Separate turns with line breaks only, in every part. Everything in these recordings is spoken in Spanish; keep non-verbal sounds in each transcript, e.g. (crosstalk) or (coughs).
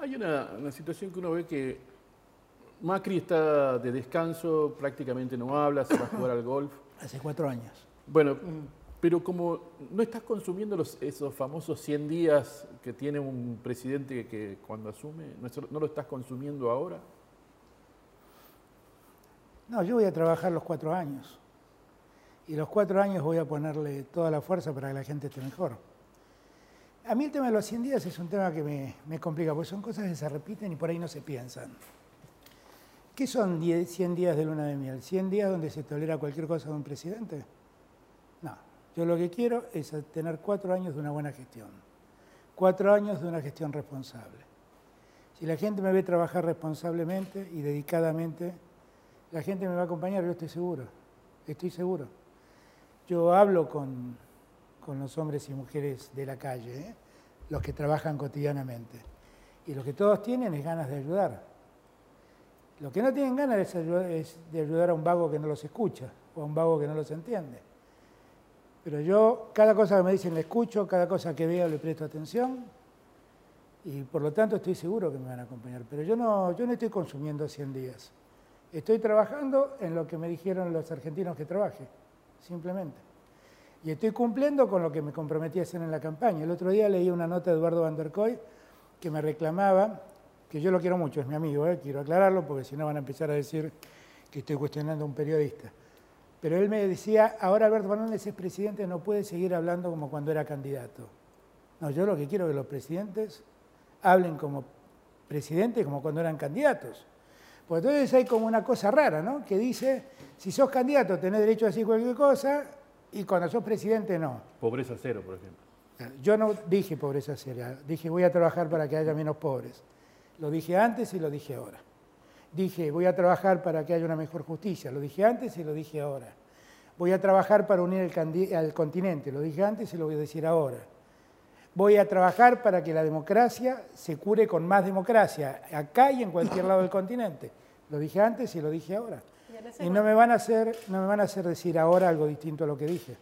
Hay una, una situación que uno ve que Macri está de descanso, prácticamente no habla, se va a jugar al golf. (coughs)
Hace cuatro años.
Bueno, pero como no estás consumiendo los, esos famosos 100 días que tiene un presidente que cuando asume, ¿no, es- no lo estás consumiendo ahora?
No, yo voy a trabajar los cuatro años. Y los cuatro años voy a ponerle toda la fuerza para que la gente esté mejor. A mí el tema de los 100 días es un tema que me, me complica, porque son cosas que se repiten y por ahí no se piensan. ¿Qué son 10 100 días de luna de miel? ¿100 días donde se tolera cualquier cosa de un presidente? No. Yo lo que quiero es tener cuatro años de una buena gestión. Cuatro años de una gestión responsable. Si la gente me ve trabajar responsablemente y dedicadamente, la gente me va a acompañar, yo estoy seguro. Estoy seguro. Yo hablo con, con los hombres y mujeres de la calle, ¿eh? Los que trabajan cotidianamente. Y lo que todos tienen es ganas de ayudar. Lo que no tienen ganas es, es de ayudar a un vago que no los escucha o a un vago que no los entiende. Pero yo, cada cosa que me dicen le escucho, cada cosa que veo le presto atención y por lo tanto estoy seguro que me van a acompañar. Pero yo no, yo no estoy consumiendo 100 días. Estoy trabajando en lo que me dijeron los argentinos que trabaje, simplemente. Y estoy cumpliendo con lo que me comprometí a hacer en la campaña. El otro día leí una nota de Eduardo Van der Koy que me reclamaba, que yo lo quiero mucho, es mi amigo, ¿eh? quiero aclararlo porque si no van a empezar a decir que estoy cuestionando a un periodista. Pero él me decía, ahora Alberto Fernández es presidente, no puede seguir hablando como cuando era candidato. No, yo lo que quiero es que los presidentes hablen como presidentes como cuando eran candidatos. Pues entonces hay como una cosa rara, ¿no? Que dice, si sos candidato tenés derecho a decir cualquier cosa y cuando sos presidente no.
Pobreza cero, por ejemplo.
Yo no dije pobreza cero, dije voy a trabajar para que haya menos pobres. Lo dije antes y lo dije ahora. Dije voy a trabajar para que haya una mejor justicia, lo dije antes y lo dije ahora. Voy a trabajar para unir el al continente, lo dije antes y lo voy a decir ahora. Voy a trabajar para que la democracia se cure con más democracia, acá y en cualquier lado del continente. Lo dije antes y lo dije ahora.
Y
no me van a hacer, no me van a hacer decir ahora algo distinto a lo que dije.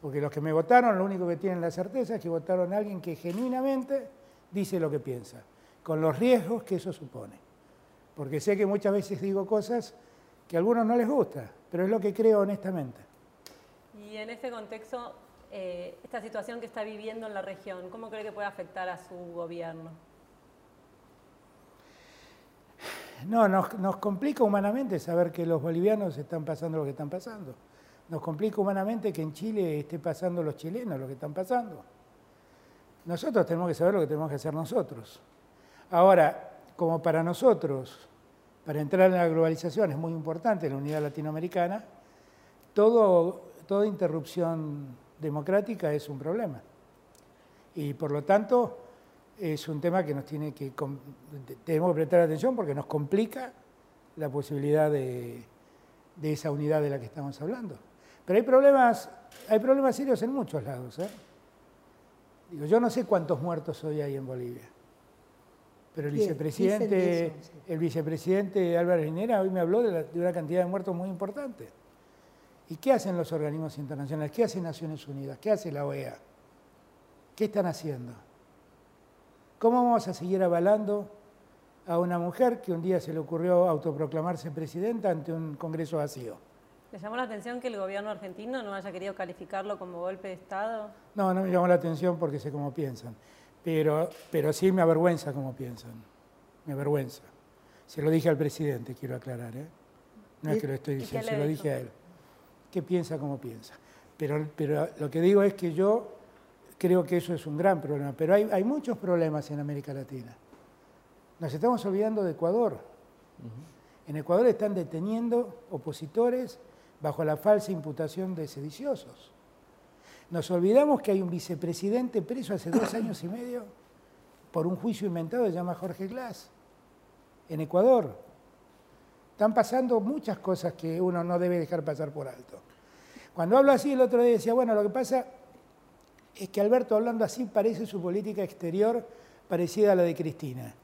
Porque los que me votaron, lo único que tienen la certeza es que votaron a alguien que genuinamente dice lo que piensa, con los riesgos que eso supone. Porque sé que muchas veces digo cosas que a algunos no les gusta, pero es lo que creo honestamente.
Y en ese contexto, eh, esta situación que está viviendo en la región, ¿cómo cree que puede afectar a su gobierno?
No, nos, complica humanamente saber que los bolivianos están pasando lo que están pasando. Nos complica humanamente que en Chile esté pasando los chilenos lo que están pasando. Nosotros tenemos que saber lo que tenemos que hacer nosotros. Ahora, como para nosotros, para entrar en la globalización es muy importante la unidad latinoamericana, todo, toda interrupción democrática es un problema. Y por lo tanto, es un tema que nos tiene que tenemos que prestar atención porque nos complica la posibilidad de, de esa unidad de la que estamos hablando. Pero hay problemas, hay problemas serios en muchos lados. ¿eh? Digo, yo no sé cuántos muertos hoy hay en Bolivia. Pero el
Bien,
vicepresidente,
eso, sí.
el vicepresidente Álvarez Linera hoy me habló de, la- de una cantidad de muertos muy importante. ¿Y qué hacen los organismos internacionales? ¿Qué hace Naciones Unidas? ¿Qué hace la OEA? ¿Qué están haciendo? ¿Cómo vamos a seguir avalando a una mujer que un día se le ocurrió autoproclamarse presidenta ante un Congreso vacío?
¿Le llamó la atención que el gobierno argentino no haya querido calificarlo como golpe de Estado?
No, no me llamó la atención porque sé cómo piensan, pero, pero sí me avergüenza cómo piensan, me avergüenza. Se lo dije al presidente, quiero aclarar, ¿eh? No es que lo estoy
¿Y qué
diciendo, se lo
dijo?
dije a él. ¿Qué piensa, cómo piensa? Pero, pero lo que digo es que yo creo que eso es un gran problema, pero hay, hay muchos problemas en América Latina. Nos estamos olvidando de Ecuador. En Ecuador están deteniendo opositores bajo la falsa imputación de sediciosos. Nos olvidamos que hay un vicepresidente preso hace dos (coughs) años y medio por un juicio inventado que se llama Jorge Glass, en Ecuador. Están pasando muchas cosas que uno no debe dejar pasar por alto. Cuando hablo así, el otro día decía, bueno, lo que pasa es que Alberto hablando así parece su política exterior parecida a la de Cristina.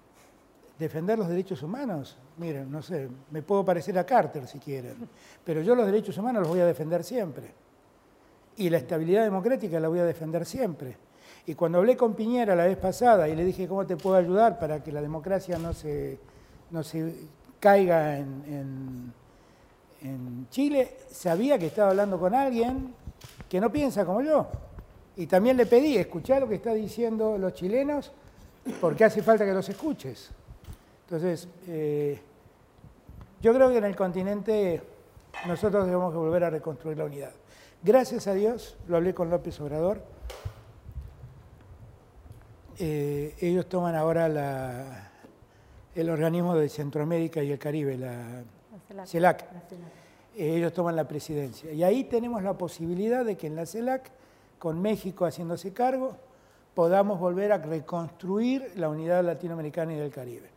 Defender los derechos humanos, miren, no sé, me puedo parecer a Carter si quieren, pero yo los derechos humanos los voy a defender siempre. Y la estabilidad democrática la voy a defender siempre. Y cuando hablé con Piñera la vez pasada y le dije cómo te puedo ayudar para que la democracia no se, no se caiga en, en Chile, sabía que estaba hablando con alguien que no piensa como yo. Y también le pedí, escuchar lo que están diciendo los chilenos, porque hace falta que los escuches. Entonces, eh, yo creo que en el continente nosotros debemos volver a reconstruir la unidad. Gracias a Dios, lo hablé con López Obrador, eh, ellos toman ahora el organismo de Centroamérica y el Caribe, la, CELAC. Eh, ellos toman la presidencia. Y ahí tenemos la posibilidad de que en la CELAC, con México haciéndose cargo, podamos volver a reconstruir la unidad latinoamericana y del Caribe.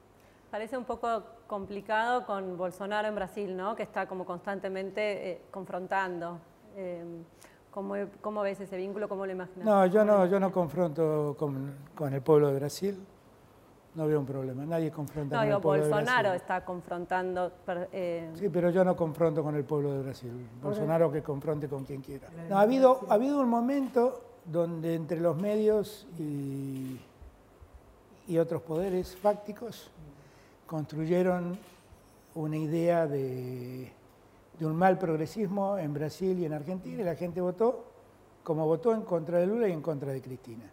Parece un poco complicado con Bolsonaro en Brasil, ¿no? que está como constantemente eh, confrontando. Eh, ¿cómo, ves ese vínculo? ¿Cómo lo imaginas?
No, yo no, yo no confronto con, con el pueblo de Brasil no veo un problema. Nadie confronta con el pueblo
Bolsonaro está confrontando.
Eh, sí, pero yo no confronto con el pueblo de Brasil. Bolsonaro que confronte con quien quiera. ha, habido, ha habido un momento donde entre los medios y, y otros poderes fácticos construyeron una idea de, de un mal progresismo en Brasil y en Argentina y la gente votó como votó en contra de Lula y en contra de Cristina.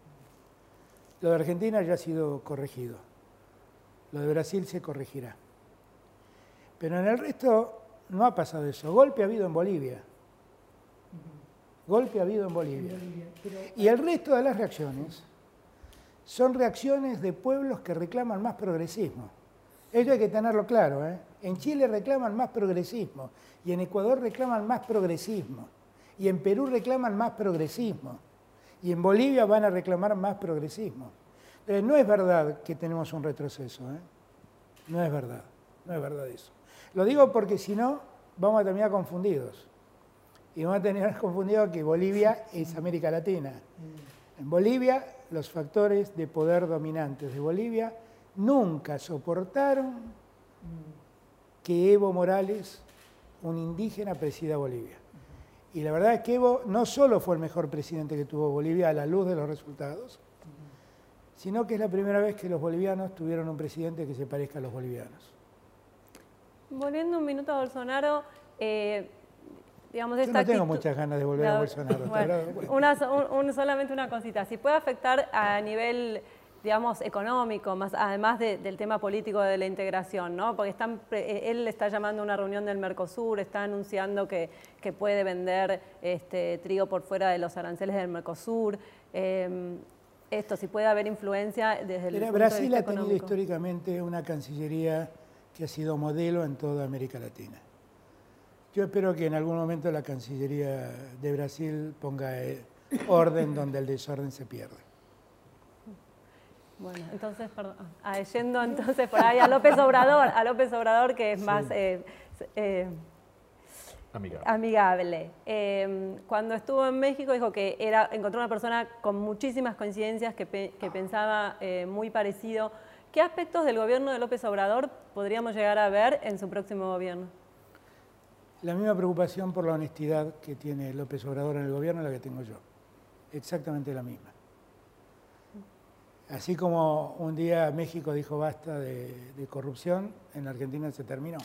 Lo de Argentina ya ha sido corregido. Lo de Brasil se corregirá. Pero en el resto no ha pasado eso. Golpe ha habido en Bolivia. Golpe ha habido en Bolivia. Y el resto de las reacciones son reacciones de pueblos que reclaman más progresismo. Ello hay que tenerlo claro. ¿eh? En Chile reclaman más progresismo y en Ecuador reclaman más progresismo y en Perú reclaman más progresismo y en Bolivia van a reclamar más progresismo. Eh, no es verdad que tenemos un retroceso, ¿eh? no es verdad, no es verdad eso. Lo digo porque si no, vamos a terminar confundidos. Y vamos a terminar (laughs) confundidos que Bolivia es América Latina. En Bolivia, los factores de poder dominantes de Bolivia nunca soportaron que Evo Morales, un indígena, presida Bolivia. Y la verdad es que Evo no solo fue el mejor presidente que tuvo Bolivia a la luz de los resultados, sino que es la primera vez que los bolivianos tuvieron un presidente que se parezca a los bolivianos.
Volviendo un minuto a Bolsonaro, eh, digamos,
Yo no tengo muchas ganas de volver a Bolsonaro.
Bueno, solamente una cosita, si puede afectar a nivel digamos, económico, más, además del tema político de la integración, ¿no? Porque están, eh, él está llamando a una reunión del Mercosur, está anunciando que, que puede vender este, trigo por fuera de los aranceles del Mercosur. Eh, esto, si puede haber influencia desde el
Brasil
de vista
ha tenido históricamente una cancillería que ha sido modelo en toda América Latina. Yo espero que en algún momento la Cancillería de Brasil ponga eh, orden donde el desorden se pierde.
Bueno, entonces, perdón, ah, yendo entonces por ahí a López Obrador, a López Obrador que es más eh, eh,
Amigable.
Amigable. Em, cuando estuvo en México dijo que era, encontró una persona con muchísimas coincidencias que, pensaba eh, muy parecido. ¿Qué aspectos del gobierno de López Obrador podríamos llegar a ver en su próximo gobierno?
La misma preocupación por la honestidad que tiene López Obrador en el gobierno es la que tengo yo. Exactamente la misma. Así como un día México dijo basta de, de corrupción, en Argentina se terminó.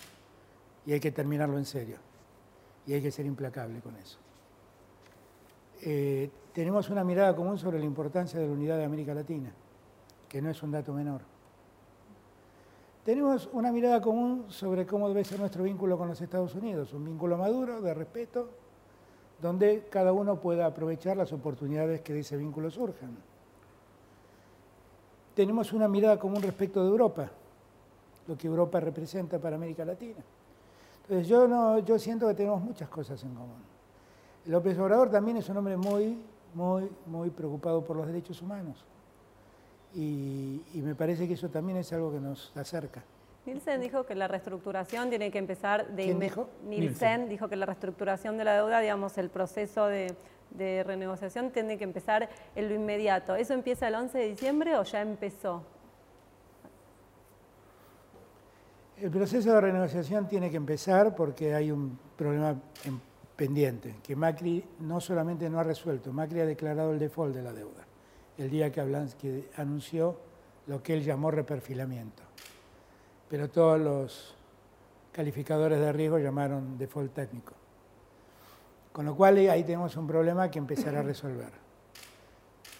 Y hay que terminarlo en serio y hay que ser implacable con eso. Eh, tenemos una mirada común sobre la importancia de la unidad de América Latina, que no es un dato menor. Tenemos una mirada común sobre cómo debe ser nuestro vínculo con los Estados Unidos, un vínculo maduro, de respeto, donde cada uno pueda aprovechar las oportunidades que de ese vínculo surjan. Tenemos una mirada común respecto de Europa, lo que Europa representa para América Latina. Entonces yo, no, yo siento que tenemos muchas cosas en común. López Obrador también es un hombre muy, muy, muy preocupado por los derechos humanos. Y, me parece que eso también es algo que nos acerca.
Nielsen dijo que la reestructuración tiene que empezar de
¿Quién dijo?
Nielsen, dijo que la reestructuración de la deuda, digamos, el proceso de, de renegociación tiene que empezar en lo inmediato. ¿Eso empieza el 11 de diciembre o ya empezó?
El proceso de renegociación tiene que empezar porque hay un problema pendiente, que Macri no solamente no ha resuelto, Macri ha declarado el default de la deuda. el día que, que anunció lo que él llamó reperfilamiento. Pero todos los calificadores de riesgo llamaron default técnico. Con lo cual ahí tenemos un problema que empezar a resolver.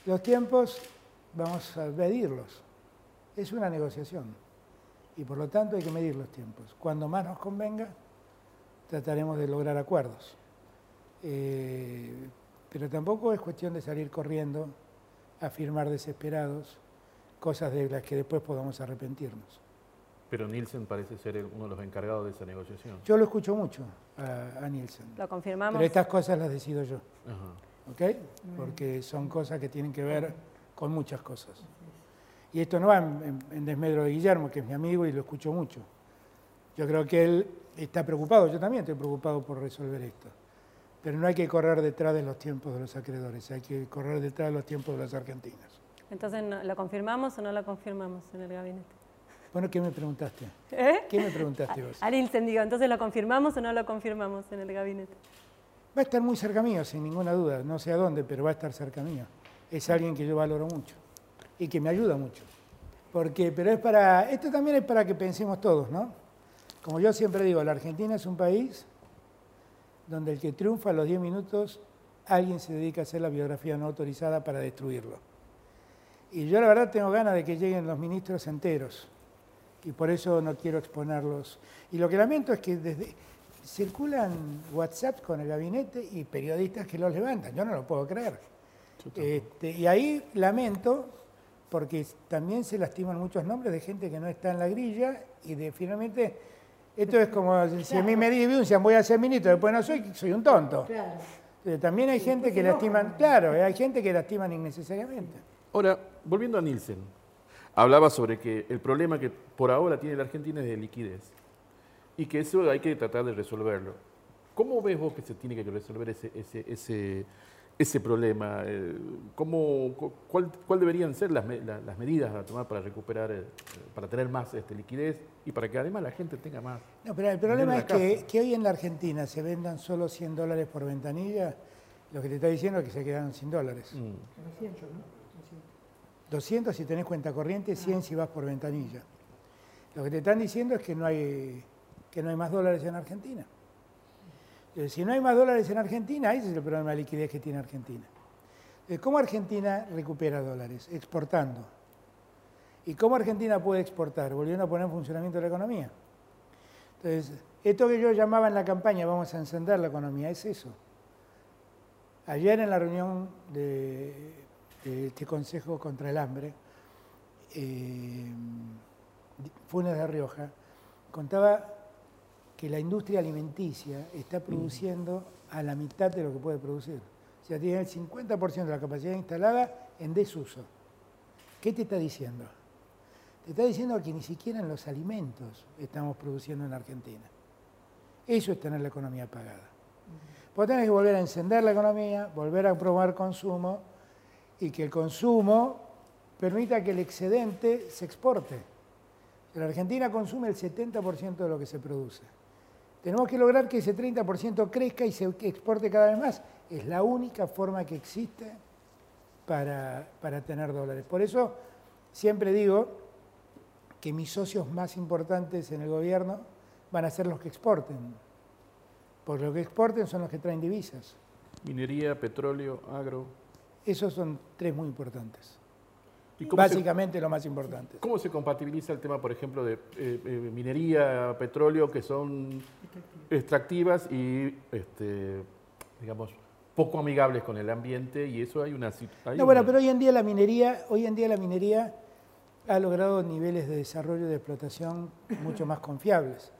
Los tiempos vamos a medirlos. Es una negociación y por lo tanto hay que medir los tiempos. Cuando más nos convenga, trataremos de lograr acuerdos. Eh, pero tampoco es cuestión de salir corriendo a firmar desesperados cosas de las que después podamos arrepentirnos.
Pero Nielsen parece ser uno de los encargados de esa negociación.
Yo lo escucho mucho a, Nielsen.
Lo confirmamos.
Pero estas cosas las decido yo. ¿Ok? Porque son cosas que tienen que ver con muchas cosas. Y esto no va en, desmedro de Guillermo, que es mi amigo y lo escucho mucho. Yo creo que él está preocupado, yo también estoy preocupado por resolver esto. Pero no hay que correr detrás de los tiempos de los acreedores, hay que correr detrás de los tiempos de las argentinas.
Entonces, ¿lo confirmamos o no lo confirmamos en el gabinete?
Bueno, ¿qué me preguntaste? ¿Eh? ¿Qué me preguntaste vos? (laughs)
Al incendio, entonces, ¿lo confirmamos o no lo confirmamos en el gabinete?
Va a estar muy cerca mío, sin ninguna duda. No sé a dónde, pero va a estar cerca mío. Es alguien que yo valoro mucho y que me ayuda mucho. Porque, pero es para, esto también es para que pensemos todos, ¿no? Como yo siempre digo, la Argentina es un país donde el que triunfa a los 10 minutos, alguien se dedica a hacer la biografía no autorizada para destruirlo. Y yo la verdad tengo ganas de que lleguen los ministros enteros. Y por eso no quiero exponerlos. Y lo que lamento es que desde, circulan WhatsApp con el gabinete y periodistas que los levantan. Yo no lo puedo creer. Este, y ahí lamento porque también se lastiman muchos nombres de gente que no está en la grilla y de finalmente esto es como si a mí me denuncian voy a ser ministro, después no soy, soy un tonto. También hay gente que lastiman, claro, hay gente que lastiman innecesariamente.
Ahora, volviendo a Nielsen, hablaba sobre que el problema que por ahora tiene la Argentina es de liquidez y que eso hay que tratar de resolverlo. ¿Cómo ves vos que se tiene que resolver ese, ese, ese, ese problema? Eh, ¿Cómo, cuál, cuál, deberían ser las, las, medidas a tomar para recuperar, eh, para tener más este, liquidez y para que además la gente tenga más?
No, pero el problema es que, que, hoy en la Argentina se vendan solo 100 dólares por ventanilla. Lo que te está diciendo es que se quedan sin dólares. 200 si tenés cuenta corriente, 100 si vas por ventanilla. Lo que te están diciendo es que no hay, que no hay más dólares en Argentina. Si no hay más dólares en Argentina, ese es el problema de liquidez que tiene Argentina. ¿Cómo Argentina recupera dólares? Exportando. ¿Y cómo Argentina puede exportar? Volviendo a poner en funcionamiento la economía. Entonces, esto que yo llamaba en la campaña, vamos a encender la economía, es eso. Ayer en la reunión de este Consejo contra el Hambre, eh, Funes de Rioja, contaba que la industria alimenticia está produciendo a la mitad de lo que puede producir. O sea, tiene el 50% de la capacidad instalada en desuso. ¿Qué te está diciendo? Te está diciendo que ni siquiera en los alimentos estamos produciendo en Argentina. Eso es tener la economía apagada. Vos tenés que volver a encender la economía, volver a promover consumo, y que el consumo permita que el excedente se exporte. La Argentina consume el 70% de lo que se produce. Tenemos que lograr que ese 30% crezca y se exporte cada vez más. Es la única forma que existe para, para tener dólares. Por eso siempre digo que mis socios más importantes en el gobierno van a ser los que exporten. Porque los que exporten son los que traen divisas.
Minería, petróleo, agro.
Esos son tres muy importantes. Básicamente lo más importante.
¿Cómo se compatibiliza el tema, por ejemplo, de eh, eh, minería, petróleo, que son extractivas y, este, digamos, poco amigables con el ambiente y eso hay una
situación. No, bueno, pero hoy en día la minería, hoy en día la minería ha logrado niveles de desarrollo y de explotación mucho más confiables.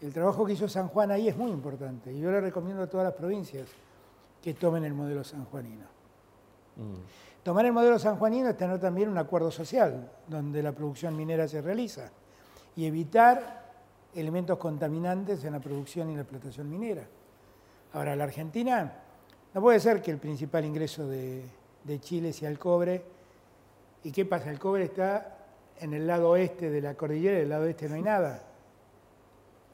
El trabajo que hizo San Juan ahí es muy importante y yo le recomiendo a todas las provincias que tomen el modelo sanjuanino. Mm. Tomar el modelo sanjuanino es tener también un acuerdo social donde la producción minera se realiza y evitar elementos contaminantes en la producción y la explotación minera. Ahora, la Argentina no puede ser que el principal ingreso de, Chile sea el cobre. ¿Y qué pasa? El cobre está en el lado oeste de la cordillera y el lado oeste no hay nada.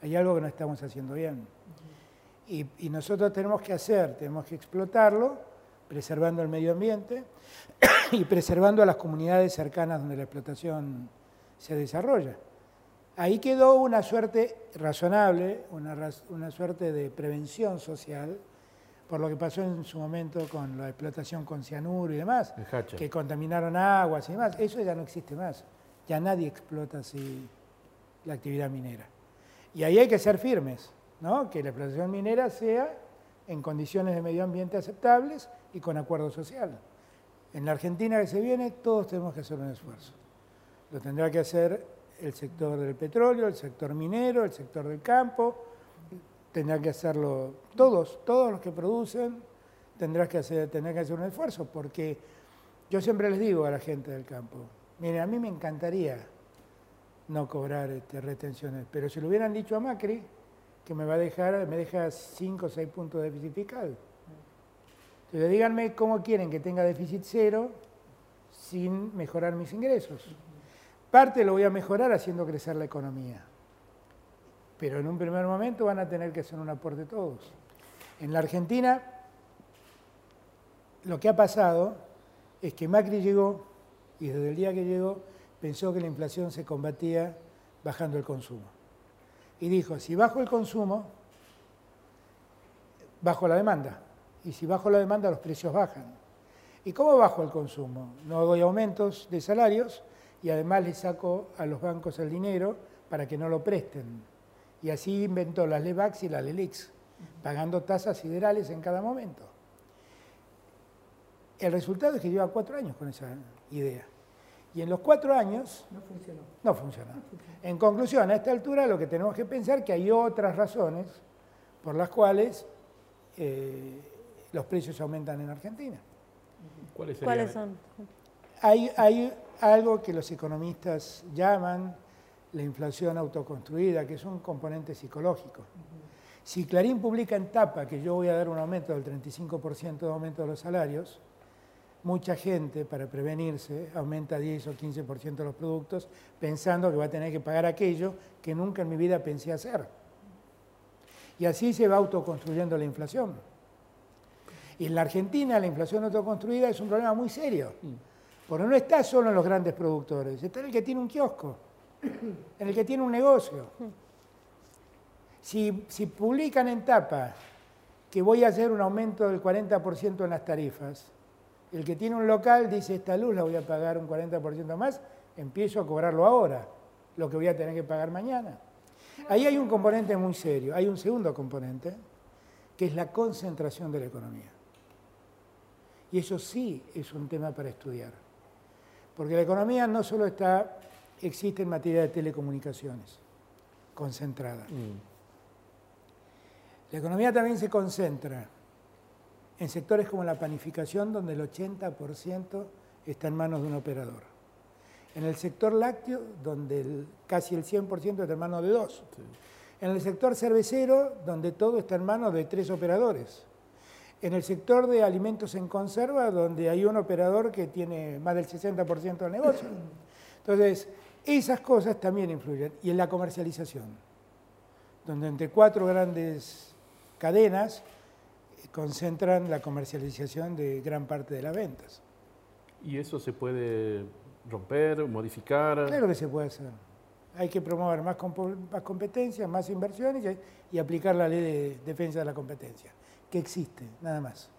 Hay algo que no estamos haciendo bien. y nosotros tenemos que hacer, tenemos que explotarlo preservando el medio ambiente (coughs) y preservando a las comunidades cercanas donde la explotación se desarrolla. Ahí quedó una suerte razonable, una, suerte de prevención social, por lo que pasó en su momento con la explotación con cianuro y demás, que contaminaron aguas y demás. Eso ya no existe más. Ya nadie explota así la actividad minera. Y ahí hay que ser firmes, ¿no? que la explotación minera sea en condiciones de medio ambiente aceptables y con acuerdo social. En la Argentina que se viene, todos tenemos que hacer un esfuerzo. Lo tendrá que hacer el sector del petróleo, el sector minero, el sector del campo, tendrá que hacerlo todos, todos los que producen tendrán que hacer, que hacer un esfuerzo, porque yo siempre les digo a la gente del campo, miren, a mí me encantaría no cobrar este, retenciones, pero si lo hubieran dicho a Macri, que me va a dejar, me deja 5 o 6 puntos de déficit fiscal. Entonces díganme cómo quieren que tenga déficit cero sin mejorar mis ingresos. Parte lo voy a mejorar haciendo crecer la economía. Pero en un primer momento van a tener que hacer un aporte todos. En la Argentina, lo que ha pasado es que Macri llegó y desde el día que llegó pensó que la inflación se combatía bajando el consumo. Y dijo, si bajo el consumo, bajo la demanda. Y si bajo la demanda, los precios bajan. ¿Y cómo bajo el consumo? No doy aumentos de salarios, y además le saco a los bancos el dinero para que no lo presten. Y así inventó las LEVAX y las LELIX, pagando tasas siderales en cada momento. El resultado es que lleva cuatro años con esa idea. Y en los cuatro años...
No funcionó.
No funcionó. En conclusión, a esta altura lo que tenemos que pensar es que hay otras razones por las cuales eh, los precios aumentan en Argentina.
¿Cuáles, ¿Cuáles son?
Hay, hay algo que los economistas llaman la inflación autoconstruida, que es un componente psicológico. Si Clarín publica en tapa que yo voy a dar un aumento del 35% de aumento de los salarios, mucha gente, para prevenirse, aumenta 10 o 15% de los productos pensando que va a tener que pagar aquello que nunca en mi vida pensé hacer. Y así se va autoconstruyendo la inflación. Y en la Argentina la inflación autoconstruida es un problema muy serio. Porque no está solo en los grandes productores, está en el que tiene un kiosco, en el que tiene un negocio. Si, publican en tapa que voy a hacer un aumento del 40% en las tarifas, el que tiene un local dice, esta luz la voy a pagar un 40% más, empiezo a cobrarlo ahora, lo que voy a tener que pagar mañana. Ahí hay un componente muy serio, hay un segundo componente, que es la concentración de la economía. Y eso sí es un tema para estudiar. Porque la economía no solo está, existe en materia de telecomunicaciones, concentrada. Mm. La economía también se concentra en sectores como la panificación, donde el 80% está en manos de un operador. En el sector lácteo, donde casi el 100% está en manos de dos. En el sector cervecero, donde todo está en manos de tres operadores en el sector de alimentos en conserva, donde hay un operador que tiene más del 60% del negocio. (coughs) Entonces, esas cosas también influyen. Y en la comercialización, donde entre cuatro grandes cadenas concentran la comercialización de gran parte de las ventas.
¿Y eso se puede romper, modificar?
Claro que se puede hacer. Hay que promover más, competencia, más inversiones y aplicar la ley de defensa de la competencia que existe, nada más.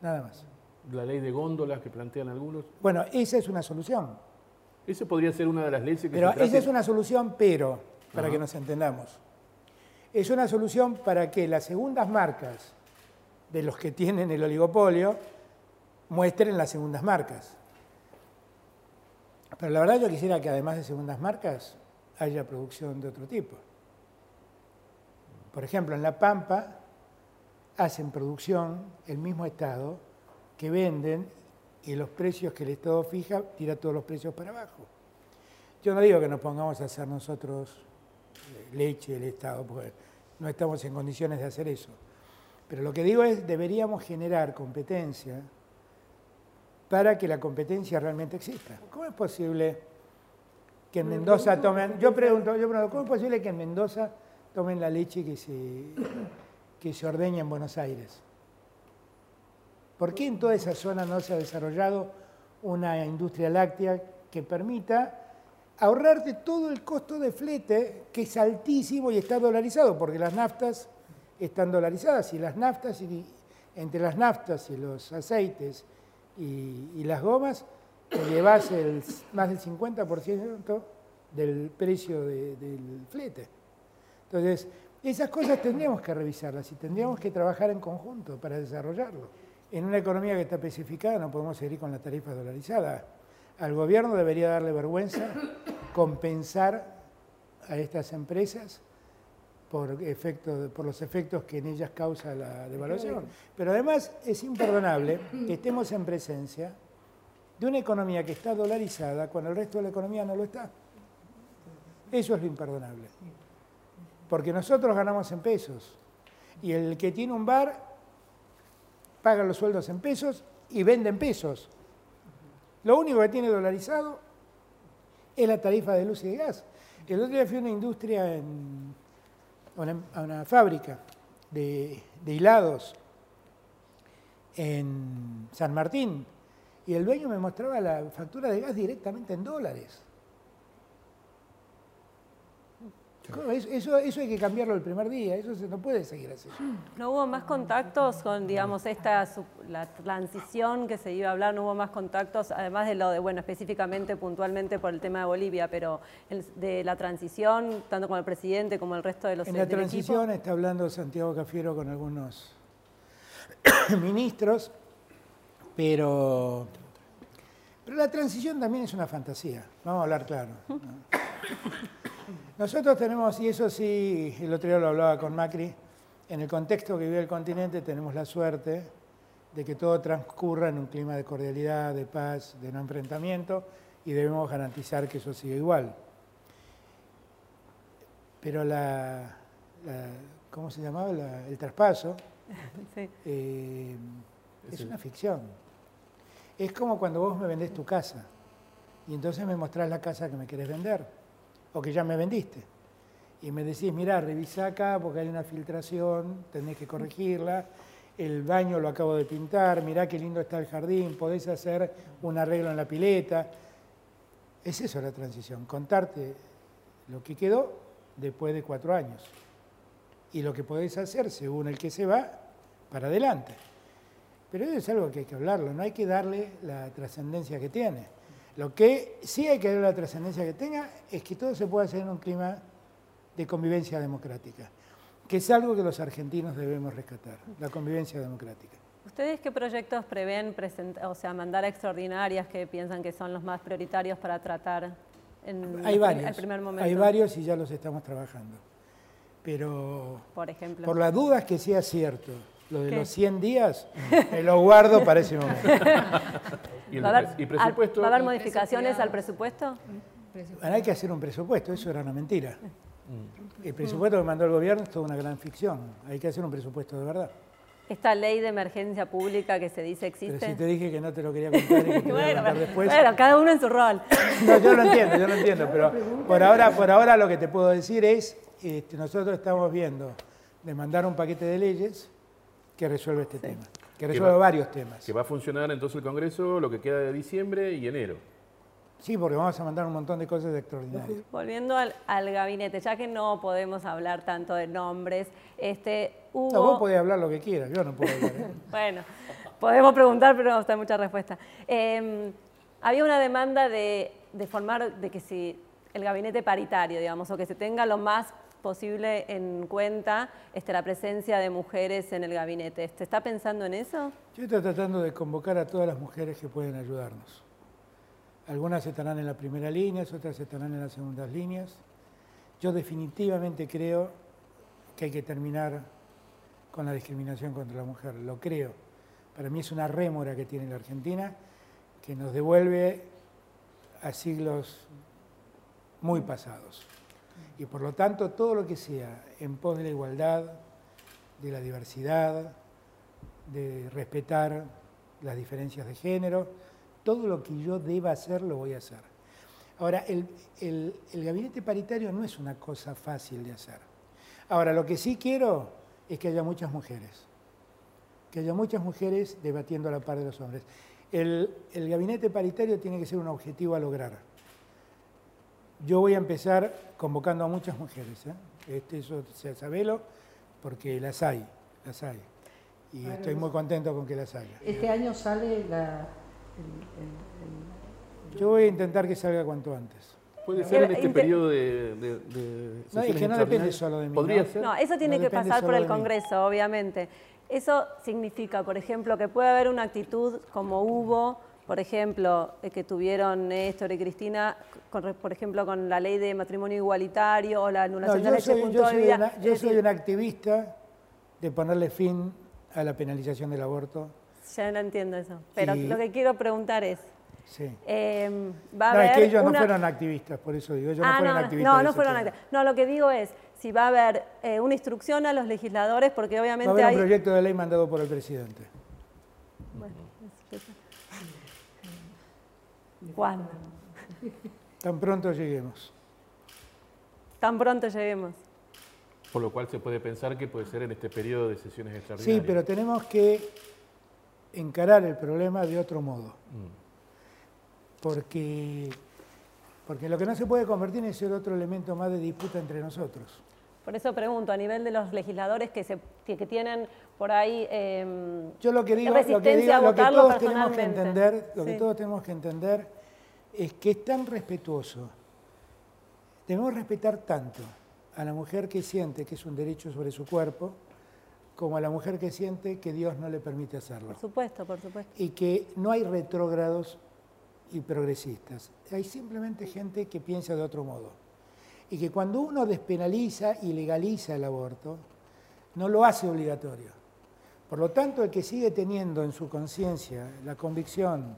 Nada más.
La ley de góndolas que plantean algunos.
Bueno, esa es una solución.
Esa podría ser una de las leyes que
Pero esa es una solución, pero, para que nos entendamos. Es una solución para que las segundas marcas de los que tienen el oligopolio muestren las segundas marcas. Pero la verdad yo quisiera que además de segundas marcas haya producción de otro tipo. Por ejemplo, en La Pampa hacen producción el mismo Estado que venden y los precios que el Estado fija tira todos los precios para abajo. Yo no digo que nos pongamos a hacer nosotros eh, leche el Estado, porque no estamos en condiciones de hacer eso. Pero lo que digo es, deberíamos generar competencia para que la competencia realmente exista. ¿Cómo es posible que en Mendoza tomen... Yo pregunto, yo pregunto, ¿cómo es posible que en Mendoza tomen la leche que se que se ordeña en Buenos Aires. ¿Por qué en toda esa zona no se ha desarrollado una industria láctea que permita ahorrarte todo el costo de flete, que es altísimo y está dolarizado, porque las naftas están dolarizadas y las naftas, y, entre las naftas y los aceites y, las gomas, te llevas el, más del 50% del precio del flete. Entonces, esas cosas tendríamos que revisarlas y tendríamos que trabajar en conjunto para desarrollarlo. En una economía que está especificada no podemos seguir con la tarifa dolarizada. Al gobierno debería darle vergüenza compensar a estas empresas por, por los efectos que en ellas causa la devaluación. Pero además es imperdonable que estemos en presencia de una economía que está dolarizada cuando el resto de la economía no lo está. Eso es lo imperdonable porque nosotros ganamos en pesos. Y el que tiene un bar paga los sueldos en pesos y vende en pesos. Lo único que tiene dolarizado es la tarifa de luz y de gas. El otro día fui a una industria, en, a, una, fábrica de, hilados en San Martín y el dueño me mostraba la factura de gas directamente en dólares. Eso, eso hay que cambiarlo el primer día, eso no puede seguir así.
¿No hubo más contactos con, digamos, esta la transición que se iba a hablar? ¿No hubo más contactos, además de lo de, bueno, específicamente, puntualmente por el tema de Bolivia, pero de la transición, tanto con el presidente como el resto de los
En la transición está hablando Santiago Cafiero con algunos (coughs) ministros, pero, pero la transición también es una fantasía, vamos a hablar claro. (laughs) Nosotros tenemos, y eso sí, el otro día lo hablaba con Macri, en el contexto que vive el continente tenemos la suerte de que todo transcurra en un clima de cordialidad, de paz, de no enfrentamiento, y debemos garantizar que eso siga igual. Pero la, ¿cómo se llamaba? el traspaso (laughs) eh, es una ficción. Es como cuando vos me vendés tu casa y entonces me mostrás la casa que me querés vender o que ya me vendiste. Y me decís, mira, revisa acá porque hay una filtración, tenés que corregirla, el baño lo acabo de pintar, mirá qué lindo está el jardín, podés hacer un arreglo en la pileta. Es eso la transición, contarte lo que quedó después de cuatro años y lo que podés hacer según el que se va para adelante. Pero eso es algo que hay que hablarlo, no hay que darle la trascendencia que tiene. Lo que sí hay que ver la trascendencia que tenga es que todo se pueda hacer en un clima de convivencia democrática, que es algo que los argentinos debemos rescatar, la convivencia democrática.
¿Ustedes qué proyectos prevén o sea, mandar a extraordinarias que piensan que son los más prioritarios para tratar en
hay varios, el primer momento? Hay varios y ya los estamos trabajando. Pero
por, ejemplo.
por las dudas que sea cierto, lo de los 100 días, me lo guardo para ese momento.
¿Y, ¿Va, a haber, presupuesto? ¿Va a haber modificaciones al presupuesto?
hay que hacer un presupuesto, eso era una mentira. Mm. El presupuesto que mandó el gobierno es toda una gran ficción. Hay que hacer un presupuesto de verdad.
Esta ley de emergencia pública que se dice existe.
Pero si te dije que no te lo quería contar y que te bueno, a contar después.
Bueno, cada uno en su rol.
No, yo lo entiendo, yo lo entiendo, pero por ahora, por ahora lo que te puedo decir es, este, nosotros estamos viendo de mandar un paquete de leyes que resuelve este tema, que resuelve varios temas.
Que va a funcionar entonces el Congreso lo que queda de diciembre y enero.
Sí, porque vamos a mandar un montón de cosas extraordinarias.
Volviendo al, gabinete, ya que no podemos hablar tanto de nombres, este, hubo...
No, vos podés hablar lo que quieras, yo no puedo hablar. ¿eh? (laughs)
bueno, podemos preguntar, pero no está mucha respuesta. Em, había una demanda de, de formar, de que si el gabinete paritario, digamos, o que se tenga lo más posible en cuenta este, la presencia de mujeres en el gabinete. ¿Se está pensando en eso?
Yo estoy tratando de convocar a todas las mujeres que pueden ayudarnos. Algunas estarán en la primera línea, otras estarán en las segundas líneas. Yo definitivamente creo que hay que terminar con la discriminación contra la mujer, lo creo. Para mí es una rémora que tiene la Argentina que nos devuelve a siglos muy pasados. Y por lo tanto, todo lo que sea en pos de la igualdad, de la diversidad, de respetar las diferencias de género, todo lo que yo deba hacer lo voy a hacer. Ahora, el, gabinete paritario no es una cosa fácil de hacer. Ahora, lo que sí quiero es que haya muchas mujeres. que haya muchas mujeres debatiendo a la par de los hombres. El, gabinete paritario tiene que ser un objetivo a lograr. Yo voy a empezar convocando a muchas mujeres, ¿eh? este, eso sabelo, porque las hay, las hay. Y estoy muy contento con que las haya.
Este año sale la...
Yo voy a intentar que salga cuanto antes.
Puede ser en este periodo de, de,
No, es que no depende solo de mí.
¿Podría ser?
No, eso tiene que pasar por el Congreso, obviamente. Eso significa, por ejemplo, que puede haber una actitud como hubo, por ejemplo, eh, que tuvieron Néstor y Cristina, por ejemplo, con la ley de matrimonio igualitario o la anulación de la leche
yo soy, una, yo soy un activista de ponerle fin a la penalización del aborto.
Ya no entiendo eso. Pero lo que quiero preguntar es,
Sí.
Eh, va a haber
es que ellos no fueron activistas, por eso digo, ellos no
ah,
fueron
no,
activistas.
No, no fueron activistas. No, lo que digo es, si va a haber eh, una instrucción a los legisladores, porque obviamente
va a haber
hay...
un proyecto de ley mandado por el presidente.
Bueno, ¿Cuándo?
Tan pronto lleguemos.
Tan pronto lleguemos.
Por lo cual se puede pensar que puede ser en este periodo de sesiones extraordinarias.
Sí, pero tenemos que encarar el problema de otro modo. Mm porque, porque lo que no se puede convertir en ser otro elemento más de disputa entre nosotros.
Por eso pregunto, a nivel de los legisladores que, se, que, tienen por ahí eh,
Yo lo que digo, lo que, digo, lo que todos tenemos que entender, lo que todos tenemos que entender es que es tan respetuoso. Debemos respetar tanto a la mujer que siente que es un derecho sobre su cuerpo, como a la mujer que siente que Dios no le permite hacerlo.
Por supuesto, por supuesto.
Y que no hay retrógrados y progresistas. Hay simplemente gente que piensa de otro modo. Y que cuando uno despenaliza y legaliza el aborto, no lo hace obligatorio. Por lo tanto, el que sigue teniendo en su conciencia la convicción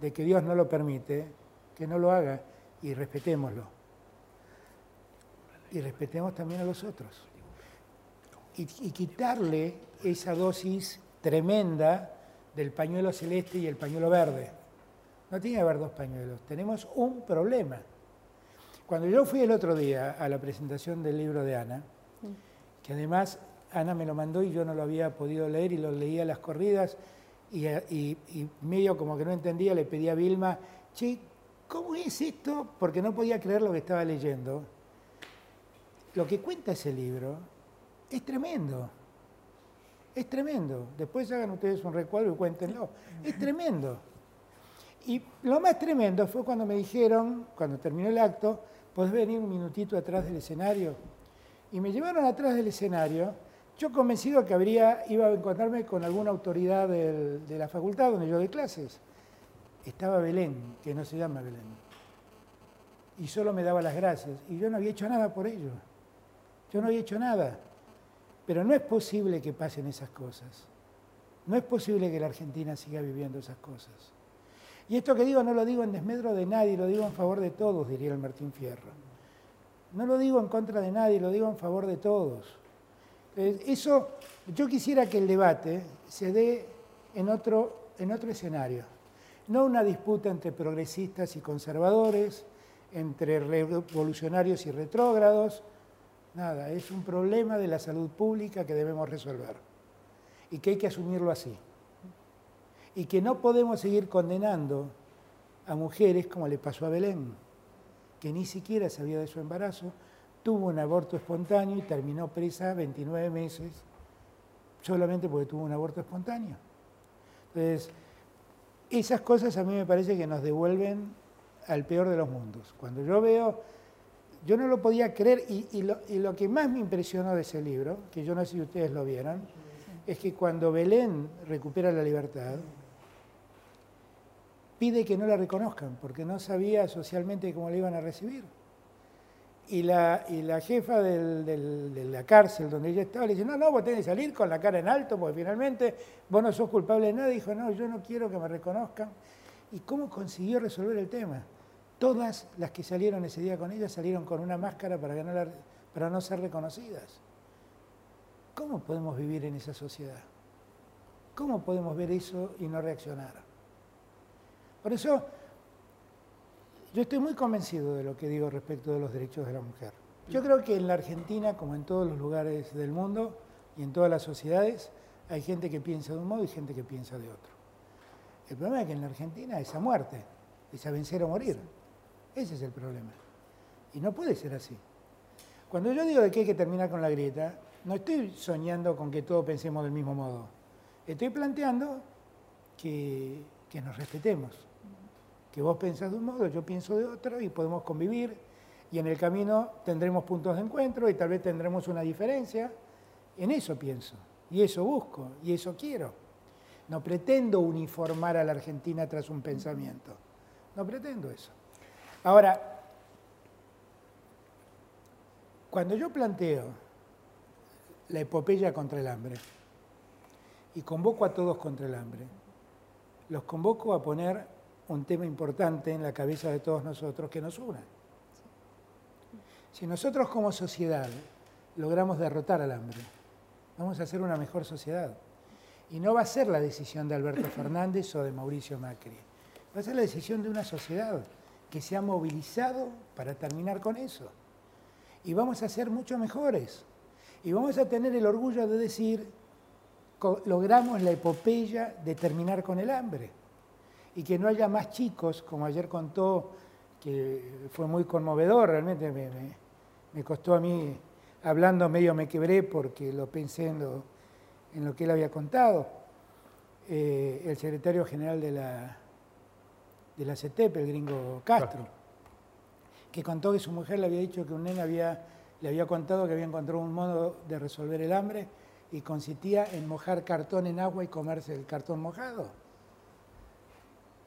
de que Dios no lo permite, que no lo haga y respetémoslo. Y respetemos también a los otros. Y, quitarle esa dosis tremenda del pañuelo celeste y el pañuelo verde no tiene que haber dos pañuelos, tenemos un problema. Cuando yo fui el otro día a la presentación del libro de Ana, que además Ana me lo mandó y yo no lo había podido leer y lo leía a las corridas y, medio como que no entendía, le pedí a Vilma, che, ¿cómo es esto? Porque no podía creer lo que estaba leyendo. Lo que cuenta ese libro es tremendo. Es tremendo. Después hagan ustedes un recuadro y cuéntenlo. Es tremendo. Y lo más tremendo fue cuando me dijeron, cuando terminó el acto, ¿podés venir un minutito atrás del escenario? Y me llevaron atrás del escenario, yo convencido que habría, iba a encontrarme con alguna autoridad de la facultad donde yo doy clases. Estaba Belén, que no se llama Belén. Y solo me daba las gracias. Y yo no había hecho nada por ello. Yo no había hecho nada. Pero no es posible que pasen esas cosas. No es posible que la Argentina siga viviendo esas cosas. Y esto que digo no lo digo en desmedro de nadie, lo digo en favor de todos, diría el Martín Fierro. No lo digo en contra de nadie, lo digo en favor de todos. Eso, yo quisiera que el debate se dé en otro, en otro escenario. No una disputa entre progresistas y conservadores, entre revolucionarios y retrógrados, nada, es un problema de la salud pública que debemos resolver y que hay que asumirlo así y que no podemos seguir condenando a mujeres como le pasó a Belén, que ni siquiera sabía de su embarazo, tuvo un aborto espontáneo y terminó presa 29 meses solamente porque tuvo un aborto espontáneo. Entonces, esas cosas a mí me parece que nos devuelven al peor de los mundos. Cuando yo veo, yo no lo podía creer y, lo, lo que más me impresionó de ese libro, que yo no sé si ustedes lo vieron, es que cuando Belén recupera la libertad, pide que no la reconozcan, porque no sabía socialmente cómo la iban a recibir. Y la, y la jefa de la cárcel donde ella estaba le dice, no, no, vos tenés que salir con la cara en alto, porque finalmente vos no sos culpable de nada. dijo, no, yo no quiero que me reconozcan. ¿Y cómo consiguió resolver el tema? Todas las que salieron ese día con ella salieron con una máscara para, para no ser reconocidas. ¿Cómo podemos vivir en esa sociedad? ¿Cómo podemos ver eso y no reaccionar? Por eso yo estoy muy convencido de lo que digo respecto de los derechos de la mujer. Yo creo que en la Argentina, como en todos los lugares del mundo y en todas las sociedades, hay gente que piensa de un modo y gente que piensa de otro. El problema es que en la Argentina es a muerte, es a vencer o morir. Ese es el problema. Y no puede ser así. Cuando yo digo de que hay que terminar con la grieta, no estoy soñando con que todos pensemos del mismo modo. Estoy planteando que, que nos respetemos. Que vos pensás de un modo, yo pienso de otro y podemos convivir y en el camino tendremos puntos de encuentro y tal vez tendremos una diferencia. En eso pienso y eso busco y eso quiero. No pretendo uniformar a la Argentina tras un pensamiento. No pretendo eso. Ahora, cuando yo planteo la epopeya contra el hambre y convoco a todos contra el hambre, los convoco a poner un tema importante en la cabeza de todos nosotros que nos una. Si nosotros como sociedad logramos derrotar al hambre, vamos a ser una mejor sociedad. Y no va a ser la decisión de Alberto (coughs) Fernández o de Mauricio Macri, va a ser la decisión de una sociedad que se ha movilizado para terminar con eso. Y vamos a ser mucho mejores. Y vamos a tener el orgullo de decir, logramos la epopeya de terminar con el hambre. Y que no haya más chicos, como ayer contó, que fue muy conmovedor, realmente me, costó a mí, hablando medio me quebré porque lo pensé en lo, en lo que él había contado. Eh, el secretario general de la, de la CETEP, el gringo Castro, que contó que su mujer le había dicho que un nene había, le había contado que había encontrado un modo de resolver el hambre y consistía en mojar cartón en agua y comerse el cartón mojado.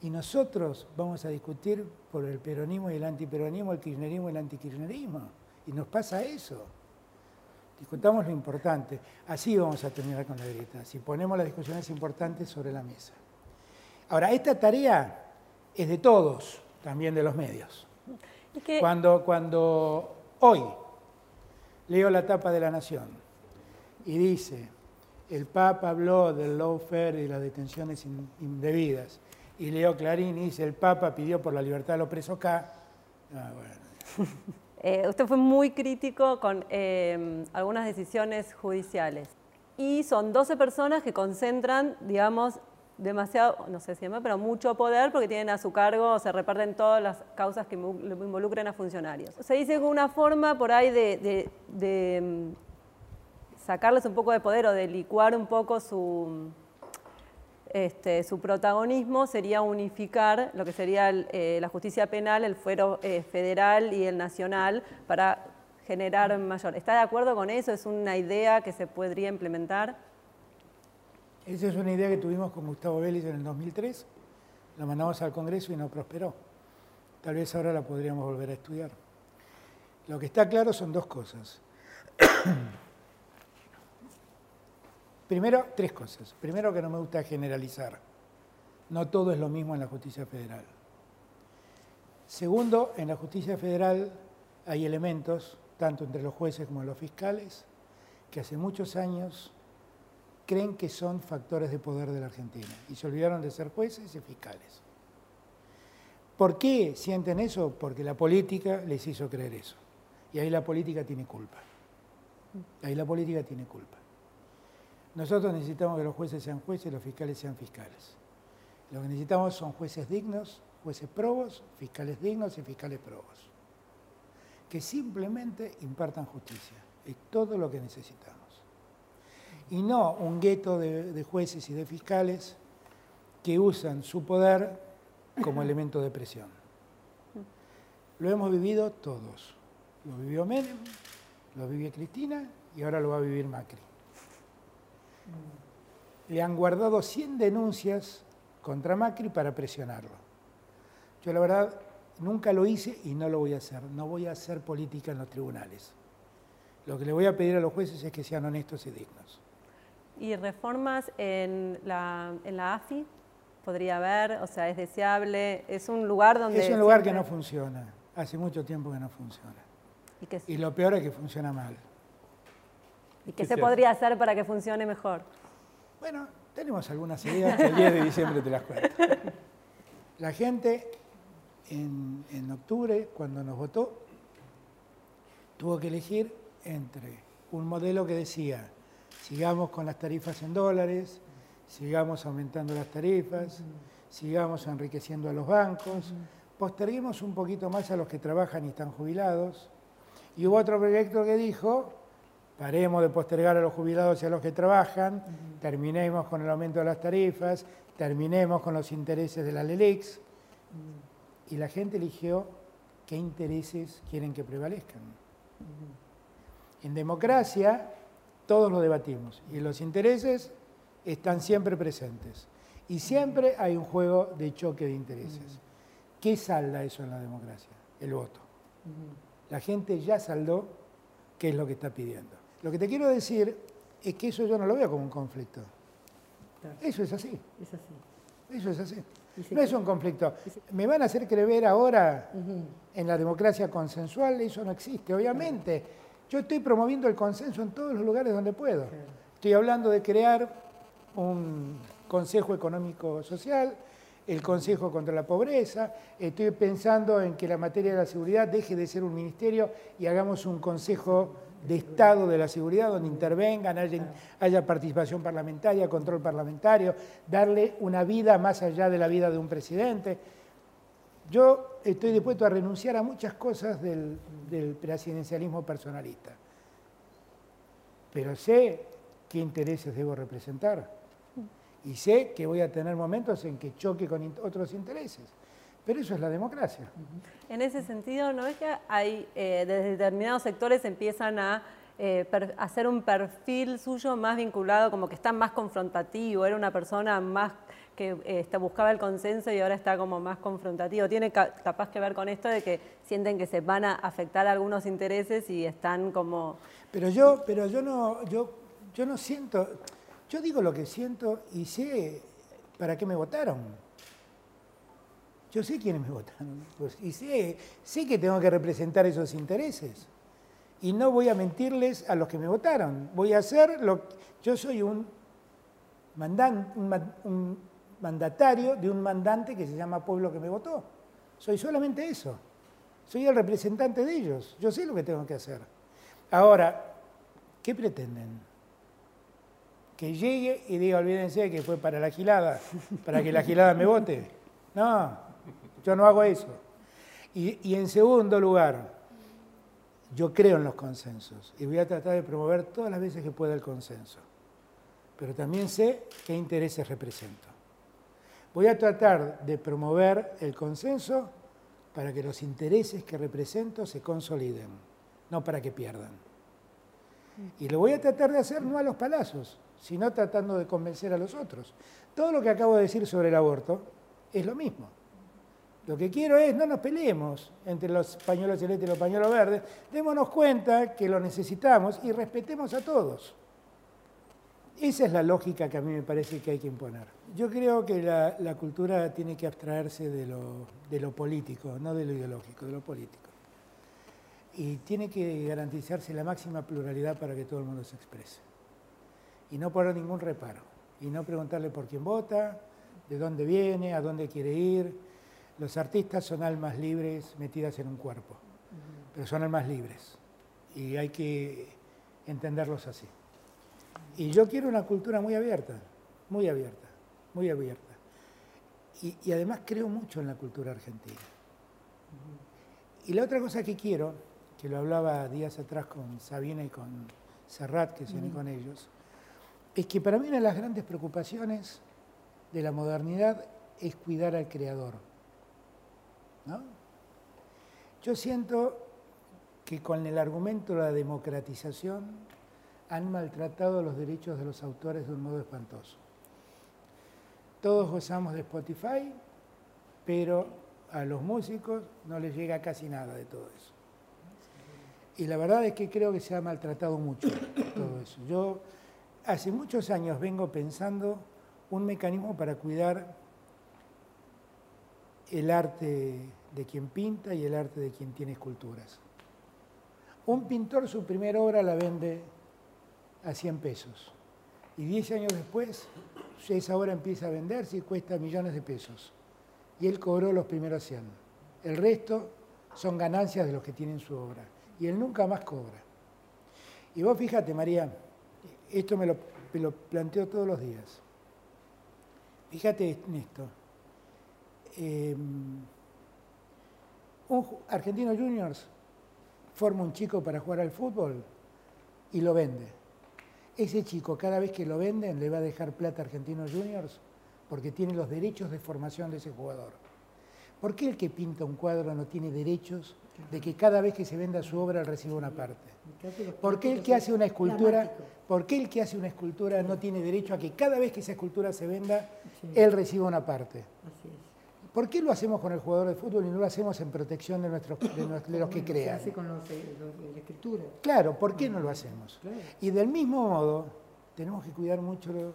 Y nosotros vamos a discutir por el peronismo y el antiperonismo, el kirchnerismo y el antikirchnerismo. Y nos pasa eso. Discutamos lo importante. Así vamos a terminar con la grieta, si ponemos las discusiones importantes sobre la mesa. Ahora, esta tarea es de todos, también de los medios. Cuando, cuando hoy leo la tapa de la Nación y dice, el Papa habló del lawfare y las detenciones indebidas, y leo Clarín y dice, el Papa pidió por la libertad de los presos acá, ah, (laughs)
eh, usted fue muy crítico con eh, algunas decisiones judiciales. Y son 12 personas que concentran, digamos, demasiado, no sé si llama, pero mucho poder porque tienen a su cargo, se reparten todas las causas que involucren a funcionarios. Se dice que una forma por ahí de, mm, sacarles un poco de poder o de licuar un poco su, este, su protagonismo sería unificar lo que sería eh, la justicia penal, el fuero eh, federal y el nacional para generar mayor. ¿Está de acuerdo con eso? ¿Es una idea que se podría implementar?
Esa es una idea que tuvimos con Gustavo Vélez en el 2003, la mandamos al Congreso y no prosperó. Tal vez ahora la podríamos volver a estudiar. Lo que está claro son dos cosas. Primero, tres cosas. Primero, que no me gusta generalizar. No todo es lo mismo en la justicia federal. Segundo, en la justicia federal hay elementos, tanto entre los jueces como los fiscales, que hace muchos años creen que son factores de poder de la Argentina y se olvidaron de ser jueces y fiscales. ¿Por qué sienten eso? Porque la política les hizo creer eso. Y ahí la política tiene culpa. Ahí la política tiene culpa. Nosotros necesitamos que los jueces sean jueces y los fiscales sean fiscales. Lo que necesitamos son jueces dignos, jueces probos, fiscales dignos y fiscales probos. Que simplemente impartan justicia. Es todo lo que necesitamos y no un gueto de, jueces y de fiscales que usan su poder como elemento de presión. Lo hemos vivido todos. Lo vivió Menem, lo vivió Cristina y ahora lo va a vivir Macri. Le han guardado 100 denuncias contra Macri para presionarlo. Yo la verdad nunca lo hice y no lo voy a hacer. No voy a hacer política en los tribunales. Lo que le voy a pedir a los jueces es que sean honestos y dignos.
¿Y reformas en la, en la AFI? ¿Podría haber? O sea, ¿es deseable? ¿Es un lugar donde...?
Es un lugar que no funciona. Hace mucho tiempo que no funciona. ¿Y, y lo peor es que funciona mal.
¿Y qué se podría hacer para que funcione mejor?
Bueno, tenemos algunas ideas que el 10 de diciembre te las cuento. La gente en, en octubre, cuando nos votó, tuvo que elegir entre un modelo que decía sigamos con las tarifas en dólares, sigamos aumentando las tarifas, sigamos enriqueciendo a los bancos, posterguemos un poquito más a los que trabajan y están jubilados. Y hubo otro proyecto que dijo, paremos de postergar a los jubilados y a los que trabajan, terminemos con el aumento de las tarifas, terminemos con los intereses de la LELIX. Y la gente eligió qué intereses quieren que prevalezcan. En democracia todos lo debatimos y los intereses están siempre presentes. Y siempre hay un juego de choque de intereses. ¿Qué salda eso en la democracia? El voto. La gente ya saldó qué es lo que está pidiendo. Lo que te quiero decir es que eso yo no lo veo como un conflicto. Eso es así.
Es así.
Eso es así. No es un conflicto. Me van a hacer creer ahora en la democracia consensual, eso no existe. Obviamente, yo estoy promoviendo el consenso en todos los lugares donde puedo. Estoy hablando de crear un Consejo Económico Social, el Consejo contra la Pobreza, estoy pensando en que la materia de la seguridad deje de ser un ministerio y hagamos un Consejo de Estado de la Seguridad donde intervengan, haya, participación parlamentaria, control parlamentario, darle una vida más allá de la vida de un presidente. Yo estoy dispuesto a renunciar a muchas cosas del, del presidencialismo personalista, pero sé qué intereses debo representar y sé que voy a tener momentos en que choque con otros intereses. Pero eso es la democracia.
En ese sentido, ¿no es que hay, eh, desde determinados sectores empiezan a eh, hacer un perfil suyo más vinculado, como que está más confrontativo, era una persona más que eh, buscaba el consenso y ahora está como más confrontativo. Tiene capaz que ver con esto de que sienten que se van a afectar algunos intereses y están como...
Pero yo, pero yo no, yo, yo no siento, yo digo lo que siento y sé para qué me votaron. Yo sé quiénes me votaron pues, y sé, sé que tengo que representar esos intereses. Y no voy a mentirles a los que me votaron. Voy a hacer lo Yo soy un, un mandatario de un mandante que se llama pueblo que me votó. Soy solamente eso. Soy el representante de ellos. Yo sé lo que tengo que hacer. Ahora, ¿qué pretenden? Que llegue y diga, olvídense que fue para la gilada, para que la gilada me vote. No, yo no hago eso. Y, en segundo lugar, yo creo en los consensos y voy a tratar de promover todas las veces que pueda el consenso. Pero también sé qué intereses represento. Voy a tratar de promover el consenso para que los intereses que represento se consoliden, no para que pierdan. Y lo voy a tratar de hacer no a los palazos, sino tratando de convencer a los otros. Todo lo que acabo de decir sobre el aborto es lo mismo. Lo que quiero es, no nos peleemos entre los pañuelos celestes y los pañuelos verdes, démonos cuenta que lo necesitamos y respetemos a todos. Esa es la lógica que a mí me parece que hay que imponer. Yo creo que la, cultura tiene que abstraerse de lo, de lo político, no de lo ideológico, de lo político. Y tiene que garantizarse la máxima pluralidad para que todo el mundo se exprese. Y no poner ningún reparo. Y no preguntarle por quién vota, de dónde viene, a dónde quiere ir, los artistas son almas libres metidas en un cuerpo, pero son almas libres y hay que entenderlos así. Y yo quiero una cultura muy abierta, muy abierta, muy abierta. Y, además creo mucho en la cultura argentina. Y la otra cosa que quiero, que lo hablaba días atrás con Sabina y con Serrat, que se con ellos, es que para mí una de las grandes preocupaciones de la modernidad es cuidar al creador. Yo siento que con el argumento de la democratización han maltratado los derechos de los autores de un modo espantoso. Todos gozamos de Spotify, pero a los músicos no les llega casi nada de todo eso. Y la verdad es que creo que se ha maltratado mucho (coughs) todo eso. Yo hace muchos años vengo pensando un mecanismo para cuidar el arte de quien pinta y el arte de quien tiene esculturas. Un pintor su primera obra la vende a 100 pesos y 10 años después esa obra empieza a venderse y cuesta millones de pesos. Y él cobró los primeros 100. El resto son ganancias de los que tienen su obra. Y él nunca más cobra. Y vos fíjate, María, esto me lo, planteo todos los días. Fíjate en esto. Eh, un Argentino Juniors forma un chico para jugar al fútbol y lo vende. Ese chico, cada vez que lo venden, le va a dejar plata a Argentinos Juniors porque tiene los derechos de formación de ese jugador. ¿Por qué el que pinta un cuadro no tiene derechos de que cada vez que se venda su obra reciba una parte? ¿Por qué el que hace una escultura, por qué el que hace una escultura no tiene derecho a que cada vez que esa escultura se venda, él reciba una parte?
Así es.
¿Por qué lo hacemos con el jugador de fútbol y no lo hacemos en protección de, nuestros, de, los que
Se
crean?
hace con los, los de la escritura.
Claro, ¿por qué no lo hacemos?
Claro.
Y del mismo modo, tenemos que cuidar mucho lo-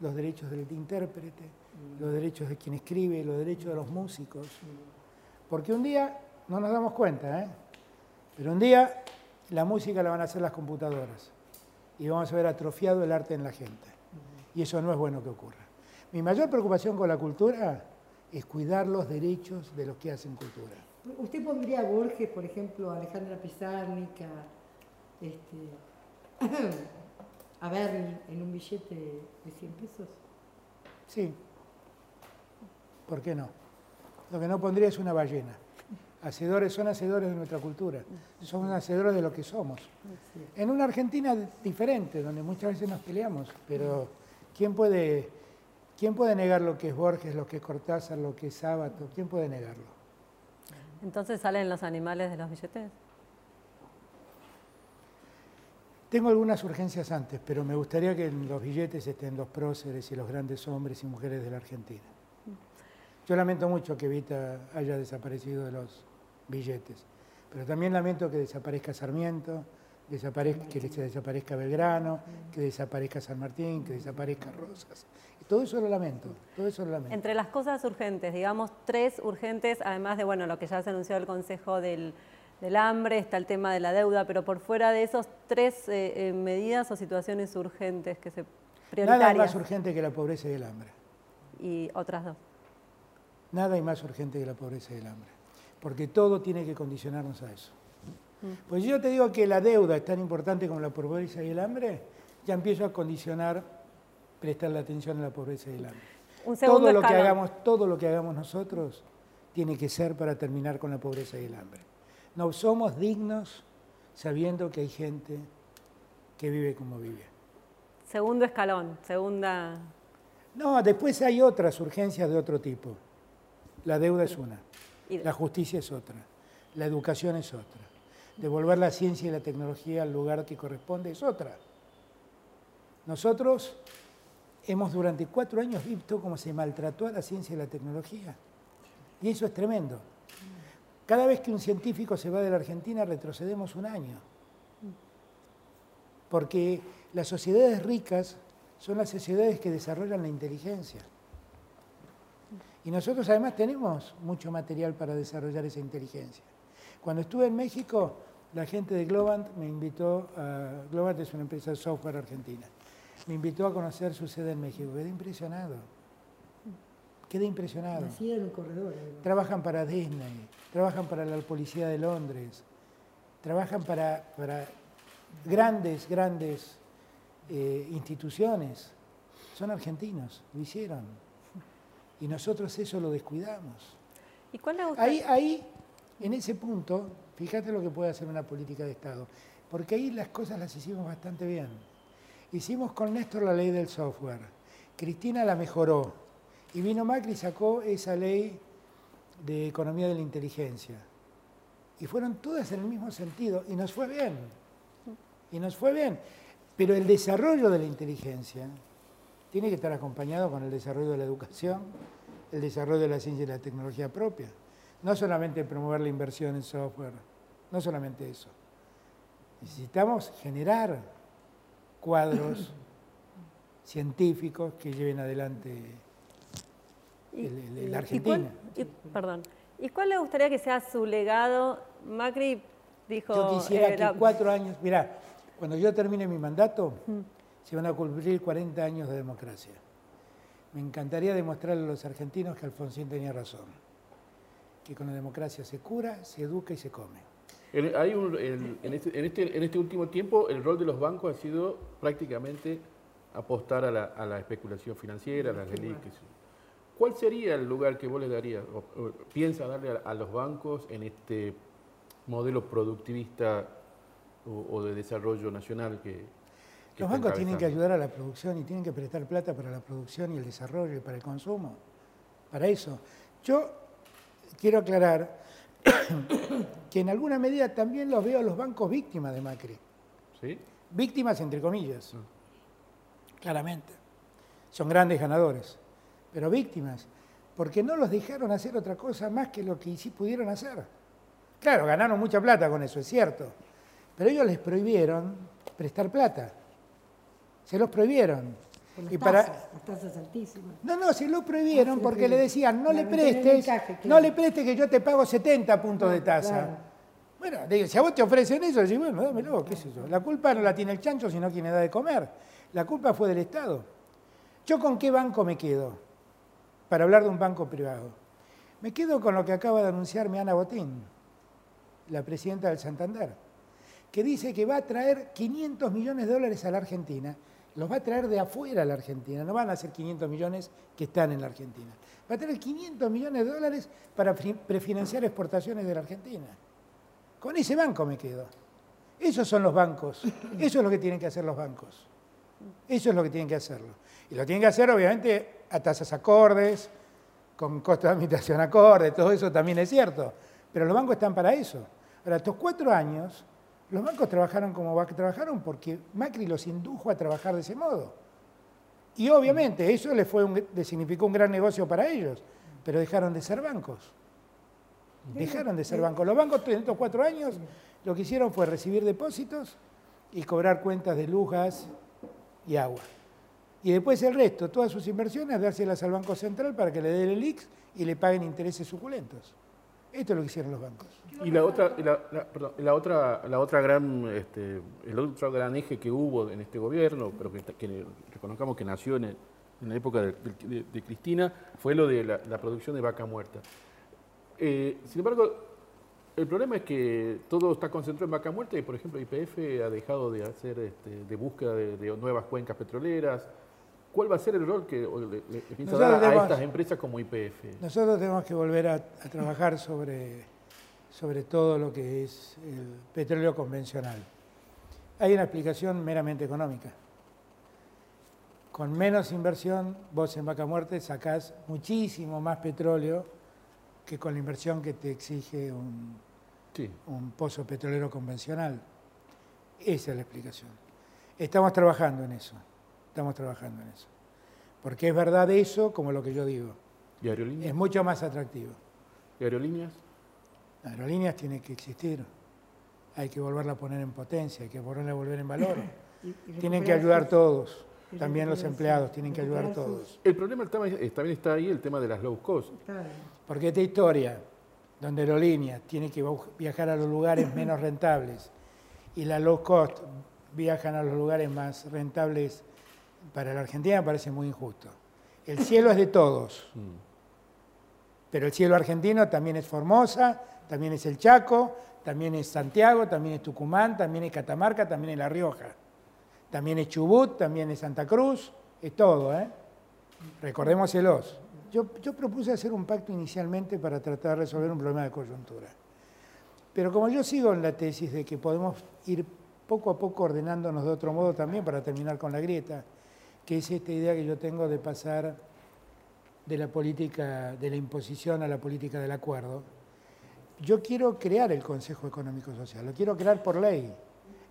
los derechos del intérprete, los derechos de quien escribe, los derechos de los músicos. Porque un día, no nos damos cuenta, ¿eh? pero un día la música la van a hacer las computadoras y vamos a ver atrofiado el arte en la gente. Y eso no es bueno que ocurra. Mi mayor preocupación con la cultura es cuidar los derechos de los que hacen cultura.
¿Usted pondría a Borges, por ejemplo, a Alejandra este, (clears throat) a Berni en un billete de 100 pesos?
Sí. ¿Por qué no? Lo que no pondría es una ballena. Hacedores son hacedores de nuestra cultura. Somos hacedores de lo que somos. En una Argentina diferente, donde muchas veces nos peleamos, pero ¿quién puede, ¿quién puede negar lo que es Borges, lo que es Cortázar, lo que es Sábato? ¿Quién puede negarlo?
Entonces salen los animales de los billetes.
Tengo algunas urgencias antes, pero me gustaría que en los billetes estén los próceres y los grandes hombres y mujeres de la Argentina. Yo lamento mucho que Evita haya desaparecido de los billetes, pero también lamento que desaparezca Sarmiento, que se desaparezca Belgrano, que desaparezca San Martín, que desaparezca Rosas. Todo eso lo lamento, todo eso lo lamento.
Entre las cosas urgentes, digamos tres urgentes, además de bueno lo que ya se anunció el Consejo del, del Hambre, está el tema de la deuda, pero por fuera de esos tres eh, eh, medidas o situaciones urgentes que se
Nada
prioritarias
más urgente que la pobreza y el hambre.
y otras dos.
Nada hay más urgente que la pobreza y el hambre, porque todo tiene que condicionarnos a eso. Pues yo te digo que la deuda es tan importante como la pobreza y el hambre, ya empiezo a condicionar prestarle atención a la pobreza y el hambre.
Un
Todo lo, que hagamos, todo lo que hagamos nosotros tiene que ser para terminar con la pobreza y el hambre. No somos dignos sabiendo que hay gente que vive como vive.
Segundo escalón, segunda.
No, después hay otras urgencias de otro tipo. La deuda es una. La justicia es otra, la educación es otra, devolver la ciencia y la tecnología al lugar que corresponde es otra. Nosotros hemos durante cuatro años visto cómo se maltrató a la ciencia y la tecnología. Y eso es tremendo. Cada vez que un científico se va de la Argentina retrocedemos un año. Porque las sociedades ricas son las sociedades que desarrollan la inteligencia. Y nosotros además tenemos mucho material para desarrollar esa inteligencia. Cuando estuve en México, la gente de Globant me invitó a... Globant es una empresa de software argentina. Me invitó a conocer su sede en México. Quedé impresionado. Quedé impresionado.
En un corredor. además.
Trabajan para Disney, trabajan para la Policía de Londres, trabajan para, para grandes, grandes eh, instituciones. Son argentinos, lo hicieron. Y nosotros eso lo descuidamos.
¿Y cuál le gusta?
Ahí, ahí, en ese punto, fíjate lo que puede hacer una política de Estado. Porque ahí las cosas las hicimos bastante bien. Hicimos con Néstor la ley del software. Cristina la mejoró. Y vino Macri y sacó esa ley de economía de la inteligencia. Y fueron todas en el mismo sentido. Y nos fue bien. Y nos fue bien. Pero el desarrollo de la inteligencia tiene que estar acompañado con el desarrollo de la educación, el desarrollo de la ciencia y la tecnología propia. No solamente promover la inversión en software, no solamente eso. Necesitamos generar cuadros (coughs) científicos que lleven adelante el- el
y
Argentina.
cuál- y- perdón. ¿Y cuál le gustaría que sea su legado? Macri dijo...
Yo quisiera
eh,
que
la-
cuatro años, mirá, cuando yo termine mi mandato, se van a cumplir 40 años de democracia. Me encantaría demostrarle a los argentinos que Alfonsín tenía razón, que con la democracia se cura, se educa y se come.
En, hay un- en- en este, en este- en este último tiempo, el rol de los bancos ha sido prácticamente apostar a la, a la especulación financiera, a las reliquias. ¿Cuál sería el lugar que vos le darías, o, o piensa darle a, a los bancos en este modelo productivista o, o de desarrollo nacional que, que
Los bancos tienen que ayudar a la producción y tienen que prestar plata para la producción y el desarrollo y para el consumo. Para eso. Yo quiero aclarar (coughs) que en alguna medida también los veo a los bancos víctimas de Macri.
¿Sí?
Víctimas entre comillas. Claramente. Son grandes ganadores. Pero víctimas. Porque no los dejaron hacer otra cosa más que lo que sí pudieron hacer. Claro, ganaron mucha plata con eso, es cierto. Pero ellos les prohibieron prestar plata. Se los prohibieron.
Las
Y para,
tasas, las tasas altísimas.
no, no, se lo prohibieron
se
porque le decían, no le prestes,
encaje,
no le prestes que yo te pago 70 puntos de tasa.
Claro.
Bueno, digo, si a vos te ofrecen eso, decís, bueno, dámelo, qué sé yo. La culpa no la tiene el chancho, sino quien le da de comer. La culpa fue del Estado. ¿Yo con qué banco me quedo? Para hablar de un banco privado. Me quedo con lo que acaba de anunciarme Ana Botín, la presidenta del Santander, que dice que va a traer 500 millones de dólares a la Argentina. Los va a traer de afuera a la Argentina, no van a ser 500 millones que están en la Argentina. Va a traer 500 millones de dólares para prefinanciar exportaciones de la Argentina. Con ese banco me quedo. Esos son los bancos. Eso es lo que tienen que hacer los bancos. Eso es lo que tienen que hacerlo. Y lo tienen que hacer, obviamente, a tasas acordes, con costos de administración acorde, todo eso también es cierto. Pero los bancos están para eso. Ahora, estos cuatro años, los bancos trabajaron como trabajaron porque Macri los indujo a trabajar de ese modo. Y obviamente eso les, fue un- les significó un gran negocio para ellos, pero dejaron de ser bancos. Dejaron de ser bancos. Los bancos en estos cuatro años lo que hicieron fue recibir depósitos y cobrar cuentas de luz, gas y agua. Y después el resto, todas sus inversiones, dárselas al Banco Central para que le dé el IX y le paguen intereses suculentos. Esto es lo que hicieron los bancos.
Y la otra, la, la- la otra, la otra gran, este, el otro gran eje que hubo en este gobierno, pero que, reconozcamos que nació en, en la época de, Cristina, fue lo de la, producción de vaca muerta. Eh, sin embargo, el problema es que todo está concentrado en vaca muerta y, por ejemplo, IPF ha dejado de hacer este, de búsqueda de nuevas cuencas petroleras. ¿Cuál va a ser el rol que le, le- piensa dar a
tenemos-
estas empresas como IPF?
Nosotros tenemos que volver a, a trabajar sobre, sobre todo lo que es el petróleo convencional. Hay una explicación meramente económica. Con menos inversión, vos en Vaca Muerte sacás muchísimo más petróleo que con la inversión que te exige un,
Sí.
un pozo petrolero convencional. Esa es la explicación. Estamos trabajando en eso. Estamos trabajando en eso. Porque es verdad eso como lo que yo digo.
¿Y aerolíneas?
Es mucho más atractivo.
¿Y aerolíneas?
Aerolíneas tiene que existir. Hay que volverla a poner en potencia, hay que volverla a volver en valor. (coughs)
Y- y
Tienen que ayudar
sus-
todos. También los empleados tienen que ayudar todos.
El problema el tema es- también está ahí el tema de las low cost.
Porque esta historia, donde Aerolíneas tiene que viajar a los lugares menos (coughs) rentables y la low cost viajan a los lugares más rentables para la Argentina, me parece muy injusto. El cielo es de todos, pero el cielo argentino también es Formosa, también es el Chaco, también es Santiago, también es Tucumán, también es Catamarca, también es La Rioja, también es Chubut, también es Santa Cruz, es todo, ¿eh? Recordémoselos. Yo, yo propuse hacer un pacto inicialmente para tratar de resolver un problema de coyuntura. Pero como yo sigo en la tesis de que podemos ir poco a poco ordenándonos de otro modo también para terminar con la grieta, que es esta idea que yo tengo de pasar de la política de la imposición a la política del acuerdo, yo quiero crear el Consejo Económico Social, lo quiero crear por ley.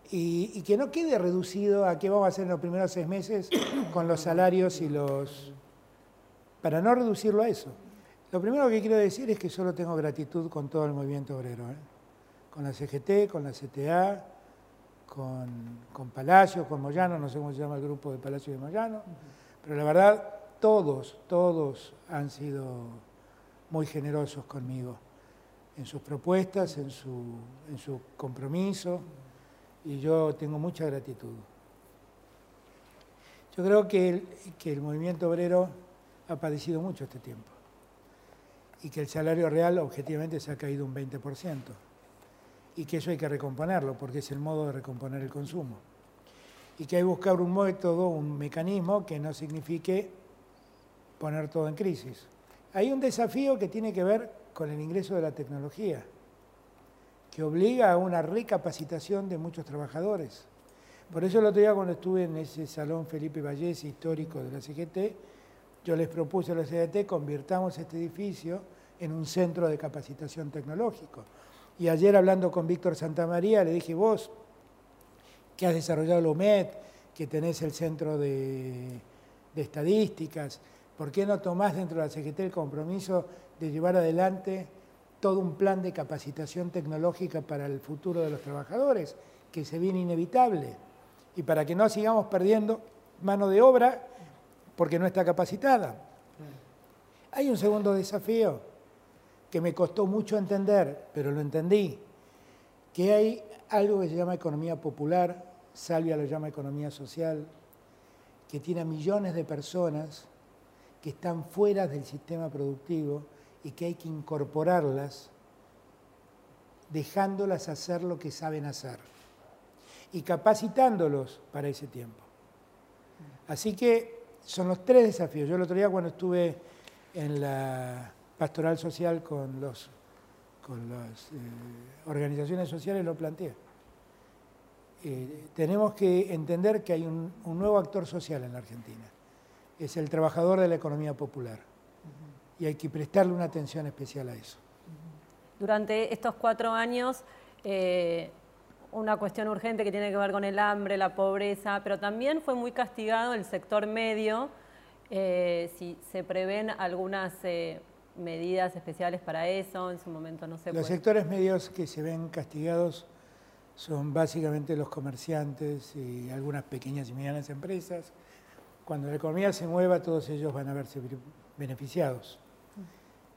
Y, que no quede reducido a qué vamos a hacer en los primeros seis meses (coughs) con los salarios y los... para no reducirlo a eso. Lo primero que quiero decir es que solo tengo gratitud con todo el movimiento obrero, ¿eh? con la CGT, con la CTA, con, con Palacio, con Moyano, no sé cómo se llama el grupo de Palacio de Moyano, pero la verdad todos, todos han sido muy generosos conmigo en sus propuestas, en su, en su compromiso, y yo tengo mucha gratitud. Yo creo que que el movimiento obrero ha padecido mucho este tiempo y que el salario real objetivamente se ha caído un 20%. Y que eso hay que recomponerlo, porque es el modo de recomponer el consumo. Y que hay que buscar un método, un mecanismo que no signifique poner todo en crisis. Hay un desafío que tiene que ver con el ingreso de la tecnología, que obliga a una recapacitación de muchos trabajadores. Por eso el otro día cuando estuve en ese salón Felipe Vallés histórico de la CGT, yo les propuse a la CGT convirtamos este edificio en un centro de capacitación tecnológico. Y ayer hablando con Víctor Santamaría le dije, vos que has desarrollado el OMED, que tenés el centro de, de estadísticas, ¿Por qué no tomás dentro de la CGT el compromiso de llevar adelante todo un plan de capacitación tecnológica para el futuro de los trabajadores, que se viene inevitable, y para que no sigamos perdiendo mano de obra porque no está capacitada? Hay un segundo desafío que me costó mucho entender, pero lo entendí, que hay algo que se llama economía popular, Salvia lo llama economía social, que tiene a millones de personas que están fuera del sistema productivo y que hay que incorporarlas dejándolas hacer lo que saben hacer y capacitándolos para ese tiempo. Así que son los tres desafíos. Yo el otro día cuando estuve en la pastoral social con, los, con las eh, organizaciones sociales lo planteé. Eh, tenemos que entender que hay un nuevo actor social en la Argentina es el trabajador de la economía popular. Y hay que prestarle una atención especial a eso.
Durante estos cuatro años, eh, una cuestión urgente que tiene que ver con el hambre, la pobreza, pero también fue muy castigado el sector medio. Eh, si se prevén algunas medidas especiales para eso, en su momento no se
Los sectores medios que se ven castigados son básicamente los comerciantes y algunas pequeñas y medianas empresas, cuando la economía se mueva, todos ellos van a verse beneficiados.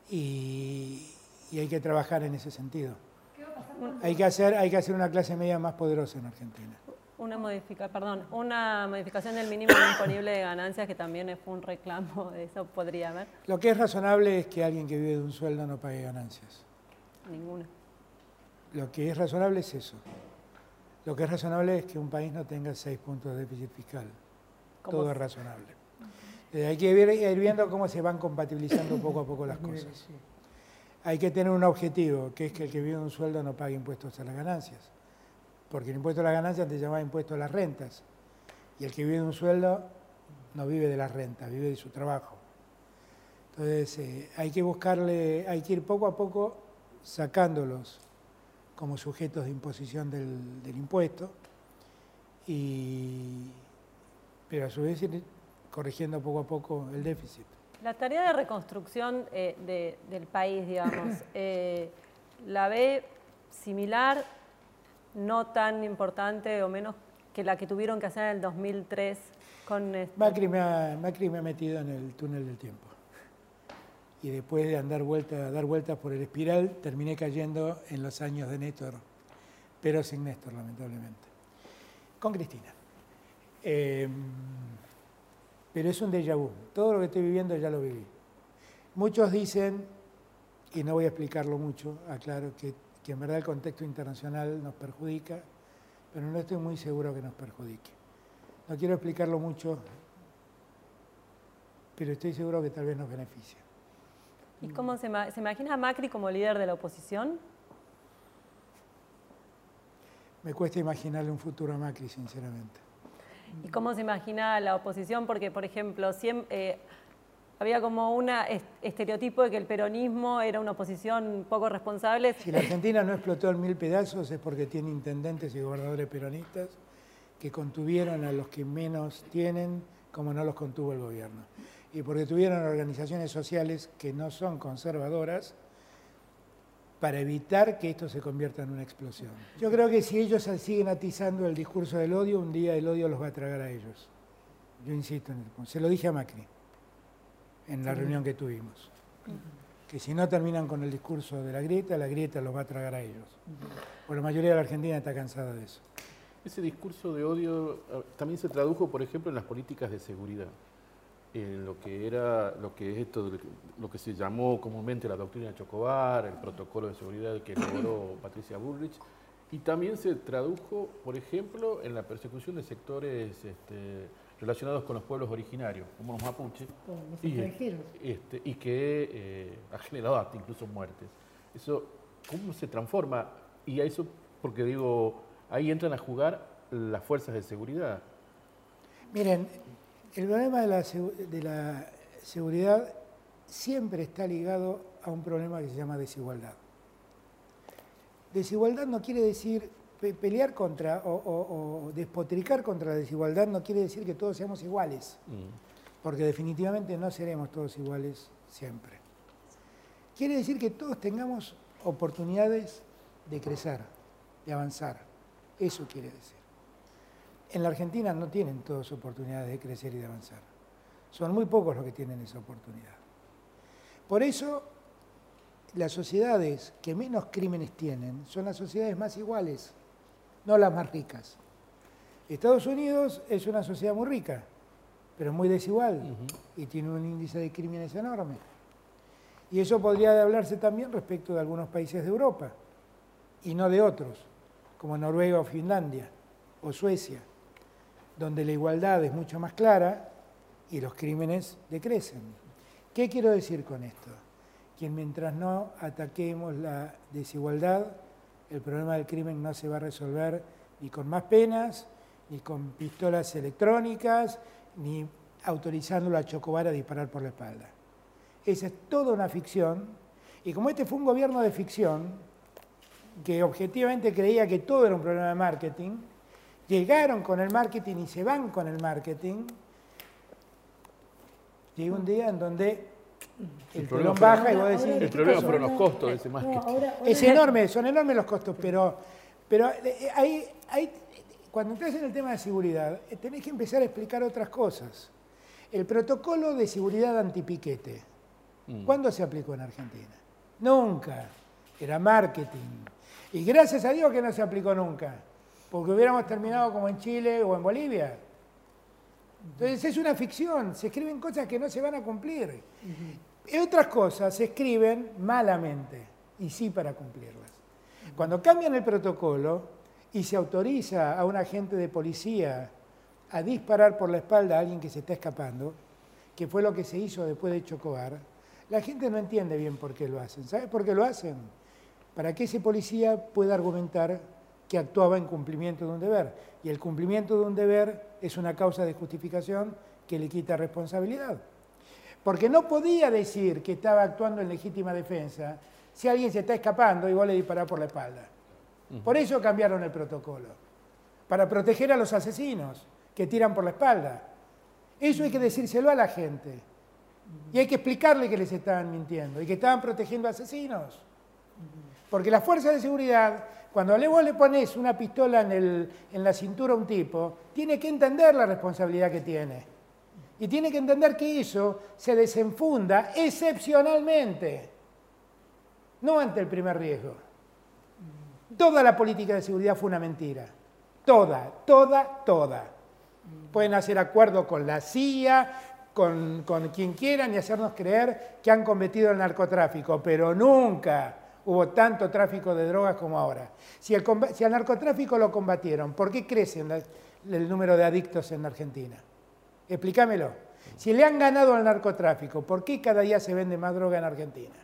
Y, hay que trabajar en ese sentido. Hay que, hacer, hay que hacer una clase media más poderosa en Argentina.
Una, modifica, perdón, una modificación del mínimo (coughs) disponible de ganancias, que también fue un reclamo de (laughs) eso, podría haber.
Lo que es razonable es que alguien que vive de un sueldo no pague ganancias.
Ninguna.
Lo que es razonable es eso. Lo que es razonable es que un país no tenga seis puntos de déficit fiscal todo es razonable. Eh, hay que ir, viendo cómo se van compatibilizando poco a poco las (coughs) cosas. Hay que tener un objetivo, que es que el que vive de un sueldo no pague impuestos a las ganancias. Porque el impuesto a las ganancias te llama impuesto a las rentas. Y el que vive de un sueldo no vive de las rentas, vive de su trabajo. Entonces eh, hay que buscarle, hay que ir poco a poco sacándolos como sujetos de imposición del, del impuesto y, pero a su vez ir corrigiendo poco a poco el déficit.
La tarea de reconstrucción eh, del país, digamos, (coughs) eh, ¿la ve similar, no tan importante o menos que la que tuvieron que hacer en el 2003 con...
Macri, me ha, Macri me ha metido en el túnel del tiempo. Y después de andar dar vueltas por el espiral, terminé cayendo en los años de Néstor, pero sin Néstor, lamentablemente. Con Cristina. Em, pero es un déjà vu. Todo lo que estoy viviendo ya lo viví. Muchos dicen, y no voy a explicarlo mucho, aclaro que, que en verdad el contexto internacional nos perjudica, pero no estoy muy seguro que nos perjudique. No quiero explicarlo mucho, pero estoy seguro que tal vez nos beneficia.
¿Y cómo se, se imagina a Macri como líder de la oposición?
Me cuesta imaginarle un futuro a Macri, sinceramente.
¿Y cómo se imagina la oposición? Porque, por ejemplo, eh, había como un estereotipo de que el peronismo era una oposición poco responsable.
Si la Argentina no explotó en mil pedazos es porque tiene intendentes y gobernadores peronistas que contuvieron a los que menos tienen como no los contuvo el gobierno. Y porque tuvieron organizaciones sociales que no son conservadoras, para evitar que esto se convierta en una explosión. Yo creo que si ellos siguen atizando el discurso del odio, un día el odio los va a tragar a ellos. Yo insisto en el punto. Se lo dije a Macri en la reunión que tuvimos. Que si no terminan con el discurso de la grieta, la grieta los va a tragar a ellos. Porque la mayoría de la Argentina está cansada de eso.
Ese discurso de odio también se tradujo, por ejemplo, en las políticas de seguridad en lo que era lo que es esto lo que se llamó comúnmente la doctrina Chocobar, el protocolo de seguridad que elaboró (coughs) Patricia Bullrich, Y también se tradujo, por ejemplo, en la persecución de sectores este, relacionados con los pueblos originarios, como los mapuches,
los
y, este, y que eh, ha generado hasta incluso muertes. Eso, ¿cómo se transforma? Y a eso, porque digo, ahí entran a jugar las fuerzas de seguridad.
Miren, el problema de la, segu- de la seguridad siempre está ligado a un problema que se llama desigualdad. Desigualdad no quiere decir pe- pelear contra o, o- o despotricar contra la desigualdad, no quiere decir que todos seamos iguales, porque definitivamente no seremos todos iguales siempre. Quiere decir que todos tengamos oportunidades de crecer, de avanzar. Eso quiere decir. En la Argentina no tienen todos oportunidades de crecer y de avanzar. Son muy pocos los que tienen esa oportunidad. Por eso, las sociedades que menos crímenes tienen son las sociedades más iguales, no las más ricas. Estados Unidos es una sociedad muy rica, pero muy desigual y tiene un índice de crímenes enorme. Y eso podría hablarse también respecto de algunos países de Europa y no de otros, como Noruega o Finlandia o Suecia, donde la igualdad es mucho más clara y los crímenes decrecen. ¿Qué quiero decir con esto? Que mientras no ataquemos la desigualdad, el problema del crimen no se va a resolver ni con más penas, ni con pistolas electrónicas, ni autorizando a Chocobar a disparar por la espalda. Esa es toda una ficción. Y como este fue un gobierno de ficción, que objetivamente creía que todo era un problema de marketing, llegaron con el marketing y se van con el marketing, llega un día en donde el
problema
telón
fue-
baja y vos decís,
El
¿qué
problema fueron los
No,
costos de ese
no,
marketing.
ahora- ahora-
es enorme, son enormes los costos, pero, pero eh, ahí, ahí, cuando entras en el tema de seguridad, eh, tenés que empezar a explicar otras cosas. El protocolo de seguridad antipiquete,
Mm.
¿cuándo se aplicó en Argentina? Nunca. Era marketing. Y gracias a Dios que no se aplicó nunca, porque hubiéramos terminado como en Chile o en Bolivia. Entonces es una ficción, se escriben cosas que no se van a cumplir. Y otras cosas se escriben malamente y sí para cumplirlas. Cuando cambian el protocolo y se autoriza a un agente de policía a disparar por la espalda a alguien que se está escapando, que fue lo que se hizo después de Chocobar, la gente no entiende bien por qué lo hacen. ¿Sabe por qué lo hacen? Para que ese policía pueda argumentar que actuaba en cumplimiento de un deber. Y el cumplimiento de un deber es una causa de justificación que le quita responsabilidad. Porque no podía decir que estaba actuando en legítima defensa si alguien se está escapando y vos le disparás por la espalda. Por eso cambiaron el protocolo, para proteger a los asesinos que tiran por la espalda. Eso hay que decírselo a la gente. Y hay que explicarle que les estaban mintiendo y que estaban protegiendo asesinos. Porque las fuerzas de seguridad, cuando vos le pones una pistola en, el- en la cintura a un tipo, tiene que entender la responsabilidad que tiene. Y tiene que entender que eso se desenfunda excepcionalmente, no ante el primer riesgo. Toda la política de seguridad fue una mentira. Toda, toda, toda. Pueden hacer acuerdo con la CIA, con, con quien quieran y hacernos creer que han combatido el narcotráfico, pero nunca hubo tanto tráfico de drogas como ahora. Si el, narcotráfico lo combatieron, ¿por qué crece el número de adictos en Argentina? Explícamelo. Si le han ganado al narcotráfico, ¿por qué cada día se vende más droga en Argentina?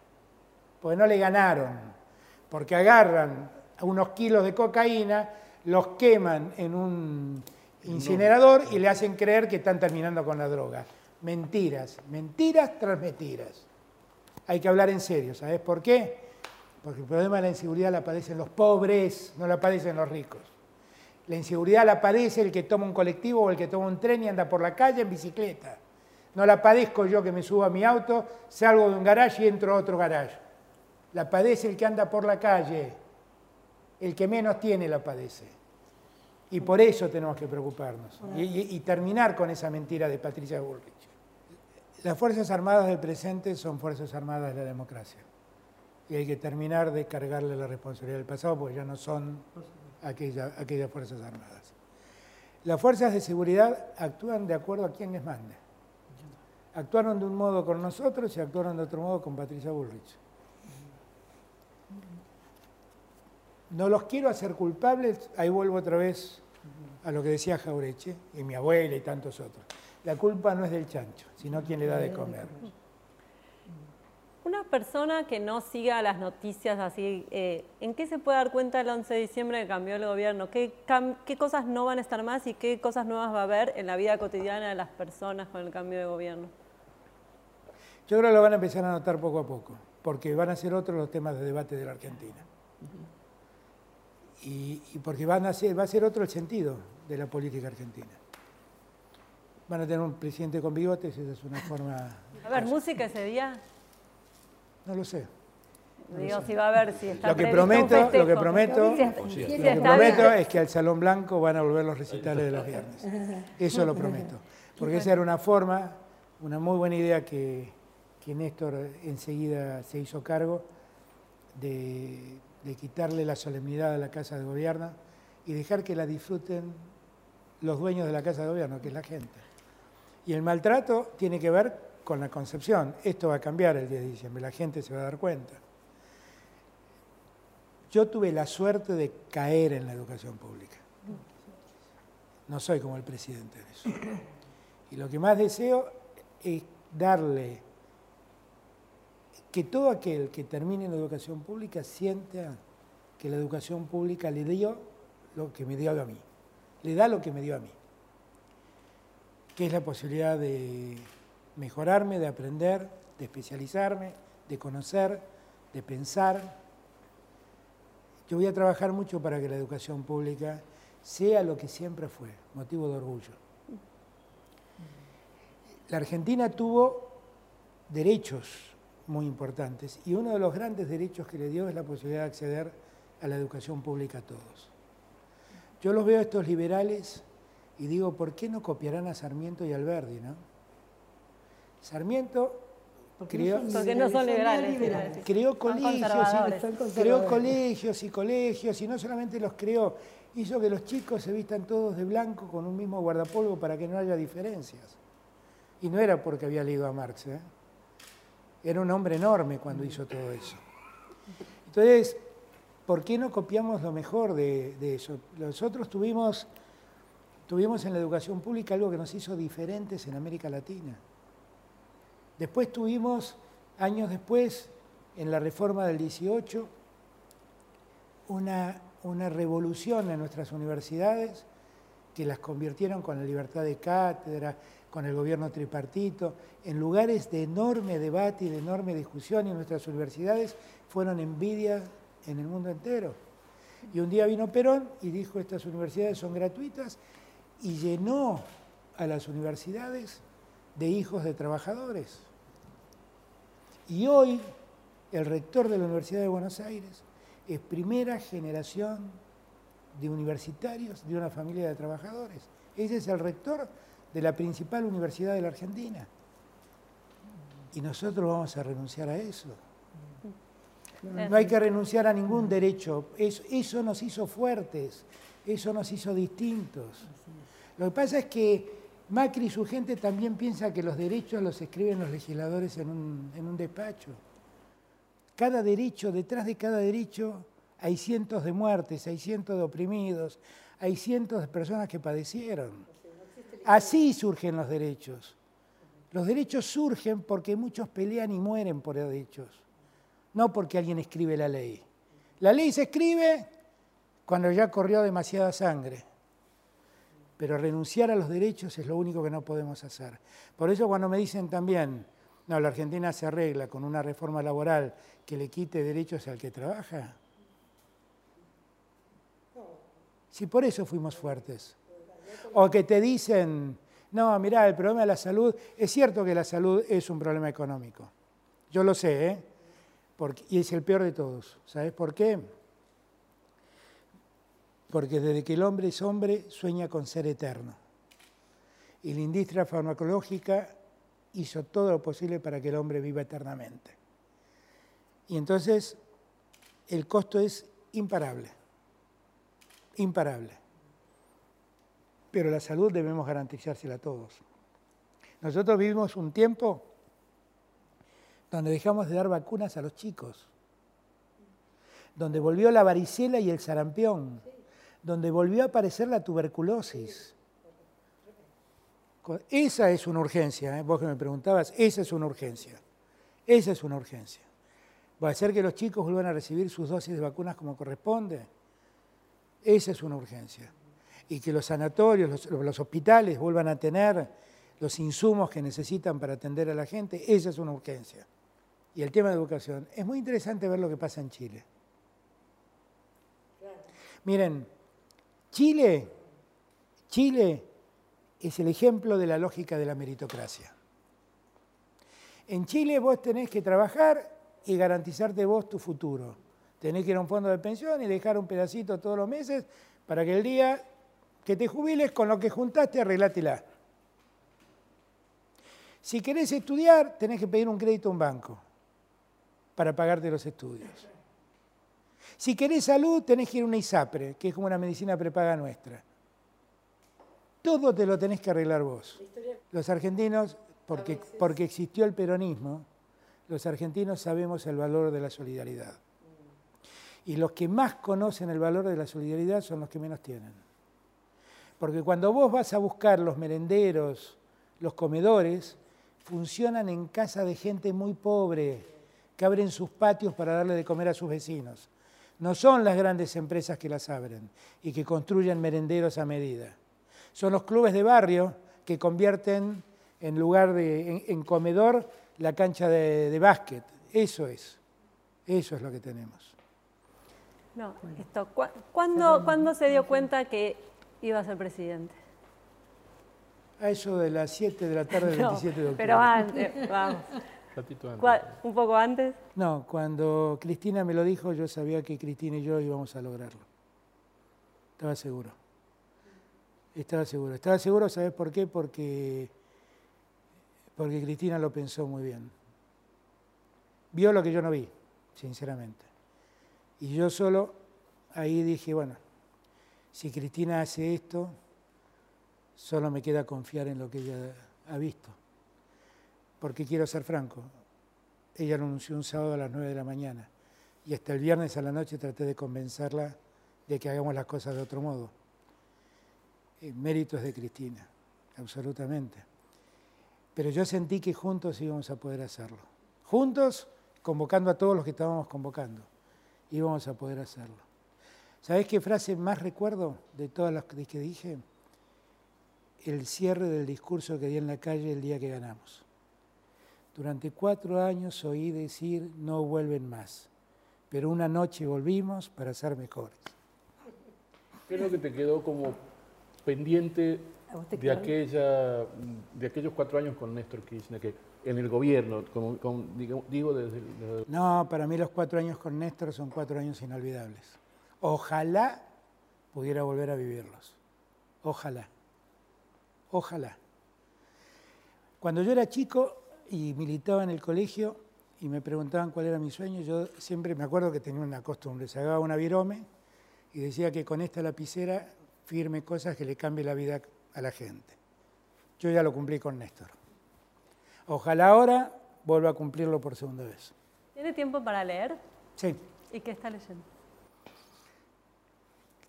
Porque no le ganaron, porque agarran unos kilos de cocaína, los queman en un incinerador y le hacen creer que están terminando con la droga. Mentiras, mentiras tras mentiras. Hay que hablar en serio, ¿sabes por qué? Porque el problema de la inseguridad la padecen los pobres, no la padecen los ricos. La inseguridad la padece el que toma un colectivo o el que toma un tren y anda por la calle en bicicleta. No la padezco yo que me subo a mi auto, salgo de un garage y entro a otro garage. La padece el que anda por la calle. El que menos tiene la padece. Y por eso tenemos que preocuparnos. Y, y- y terminar con esa mentira de Patricia Bullrich. Las Fuerzas Armadas del presente son Fuerzas Armadas de la democracia. Y hay que terminar de cargarle la responsabilidad del pasado porque ya no son aquella- aquellas Fuerzas Armadas. Las fuerzas de seguridad actúan de acuerdo a quien les mande. Actuaron de un modo con nosotros y actuaron de otro modo con Patricia Bullrich. No los quiero hacer culpables, ahí vuelvo otra vez a lo que decía Jaureche y mi abuela y tantos otros. La culpa no es del chancho, sino quien le da de comer.
Una persona que no siga las noticias así, eh, ¿en qué se puede dar cuenta el 11 de diciembre que cambió el gobierno? ¿Qué, ¿Qué, cosas no van a estar más y qué cosas nuevas va a haber en la vida cotidiana de las personas con el cambio de gobierno?
Yo creo que lo van a empezar a notar poco a poco, porque van a ser otros los temas de debate de la Argentina. y, porque van a ser, va a ser otro el sentido de la política argentina. Van a tener un presidente con bigotes, esa es una forma...
A ver, música ese día.
No lo sé.
Digo, si va a haber, si está
lo que prometo, lo que prometo, lo que prometo es que al Salón Blanco van a volver los recitales de los viernes. Eso lo prometo. Porque esa era una forma, una muy buena idea que, que Néstor enseguida se hizo cargo de, de quitarle la solemnidad a la Casa de Gobierno y dejar que la disfruten los dueños de la Casa de Gobierno, que es la gente. Y el maltrato tiene que ver con la concepción. Esto va a cambiar el 10 de diciembre, la gente se va a dar cuenta. Yo tuve la suerte de caer en la educación pública. No soy como el presidente de eso. Y lo que más deseo es darle que todo aquel que termine en la educación pública sienta que la educación pública le dio lo que me dio a mí. Le da lo que me dio a mí. Que es la posibilidad de mejorarme, de aprender, de especializarme, de conocer, de pensar. Yo voy a trabajar mucho para que la educación pública sea lo que siempre fue, motivo de orgullo. La Argentina tuvo derechos muy importantes y uno de los grandes derechos que le dio es la posibilidad de acceder a la educación pública a todos. Yo los veo a estos liberales y digo, ¿por qué no copiarán a Sarmiento y Alberdi? ¿no? Sarmiento creó,
Porque no son liberales,
liberales.
creó colegios, y, creó colegios y colegios y no solamente los creó, hizo que los chicos se vistan todos de blanco con un mismo guardapolvo para que no haya diferencias. Y no era porque había leído a Marx, ¿eh? era un hombre enorme cuando hizo todo eso. Entonces, ¿por qué no copiamos lo mejor de, de eso? Nosotros tuvimos, tuvimos en la educación pública algo que nos hizo diferentes en América Latina. Después tuvimos, años después, en la reforma del 18, una, una revolución en nuestras universidades que las convirtieron con la libertad de cátedra, con el gobierno tripartito, en lugares de enorme debate y de enorme discusión y nuestras universidades fueron envidia en el mundo entero. Y un día vino Perón y dijo estas universidades son gratuitas y llenó a las universidades de hijos de trabajadores. Y hoy el rector de la Universidad de Buenos Aires es primera generación de universitarios de una familia de trabajadores. Ese es el rector de la principal universidad de la Argentina. Y nosotros vamos a renunciar a eso. No hay que renunciar a ningún derecho. Eso, eso nos hizo fuertes, eso nos hizo distintos. Lo que pasa es que Macri y su gente también piensa que los derechos los escriben los legisladores en un, en un despacho. Cada derecho, detrás de cada derecho hay cientos de muertes, hay cientos de oprimidos, hay cientos de personas que padecieron. Así surgen los derechos. Los derechos surgen porque muchos pelean y mueren por derechos, no porque alguien escribe la ley. La ley se escribe cuando ya corrió demasiada sangre, pero renunciar a los derechos es lo único que no podemos hacer. Por eso cuando me dicen también, no, la Argentina se arregla con una reforma laboral que le quite derechos al que trabaja, si por eso fuimos fuertes. O que te dicen, no, mirá, el problema de la salud, es cierto que la salud es un problema económico. Yo lo sé, ¿eh? Y es el peor de todos. ¿Sabes por qué? Porque desde que el hombre es hombre, sueña con ser eterno. Y la industria farmacológica hizo todo lo posible para que el hombre viva eternamente. Y entonces el costo es imparable, imparable. Pero la salud debemos garantizársela a todos. Nosotros vivimos un tiempo donde dejamos de dar vacunas a los chicos. donde volvió la varicela y el sarampión, donde volvió a aparecer la tuberculosis. Esa es una urgencia, ¿eh? vos que me preguntabas, esa es una urgencia. Esa es una urgencia. ¿Va a hacer que los chicos vuelvan a recibir sus dosis de vacunas como corresponde? Esa es una urgencia. Y que los sanatorios, los, los hospitales vuelvan a tener los insumos que necesitan para atender a la gente, esa es una urgencia. Y el tema de educación. Es muy interesante ver lo que pasa en Chile. Miren, Chile, Chile es el ejemplo de la lógica de la meritocracia. En Chile vos tenés que trabajar y garantizarte vos tu futuro. Tenés que ir a un fondo de pensión y dejar un pedacito todos los meses para que el día que te jubiles con lo que juntaste arreglátela. Si querés estudiar, tenés que pedir un crédito a un banco para pagarte los estudios. Si querés salud, tenés que ir a una ISAPRE, que es como una medicina prepaga nuestra. Todo te lo tenés que arreglar vos. Los argentinos, porque, porque existió el peronismo, los argentinos sabemos el valor de la solidaridad. Y los que más conocen el valor de la solidaridad son los que menos tienen. Porque cuando vos vas a buscar los merenderos, los comedores, funcionan en casa de gente muy pobre, que abren sus patios para darle de comer a sus vecinos. No son las grandes empresas que las abren y que construyen merenderos a medida. Son los clubes de barrio que convierten en lugar de en, comedor la cancha de, básquet. Eso es. Eso es lo que tenemos.
No, esto, ¿cuándo, se dio cuenta que iba a ser presidente?
A eso de las 7 de la tarde del (laughs) 27 de octubre.
Pero antes, vamos. ¿Un poco antes?
No, cuando Cristina me lo dijo, yo sabía que Cristina y yo íbamos a lograrlo. Estaba seguro. Estaba seguro. Estaba seguro, ¿sabes por qué? Porque, porque Cristina lo pensó muy bien. Vio lo que yo no vi, sinceramente. Y yo solo ahí dije, bueno, si Cristina hace esto, solo me queda confiar en lo que ella ha visto. Porque quiero ser franco, ella lo anunció un sábado a las 9 de la mañana y hasta el viernes a la noche traté de convencerla de que hagamos las cosas de otro modo méritos de Cristina, absolutamente. Pero yo sentí que juntos íbamos a poder hacerlo. Juntos, convocando a todos los que estábamos convocando, íbamos a poder hacerlo. ¿Sabés qué frase más recuerdo de todas las que dije? El cierre del discurso que di en la calle el día que ganamos. Durante cuatro años oí decir no vuelven más, pero una noche volvimos para ser mejores.
¿Qué es lo que te quedó como pendiente de, aquella, de aquellos cuatro años con Néstor Kirchner, que en el gobierno, como, digo, desde,
No, para mí los cuatro años con Néstor son cuatro años inolvidables. Ojalá pudiera volver a vivirlos. Ojalá. Ojalá. Cuando yo era chico y militaba en el colegio y me preguntaban cuál era mi sueño, yo siempre me acuerdo que tenía una costumbre, se una virome y decía que con esta lapicera firme cosas que le cambie la vida a la gente. Yo ya lo cumplí con Néstor. Ojalá ahora vuelva a cumplirlo por segunda vez.
¿Tiene tiempo para leer?
Sí.
¿Y qué está leyendo?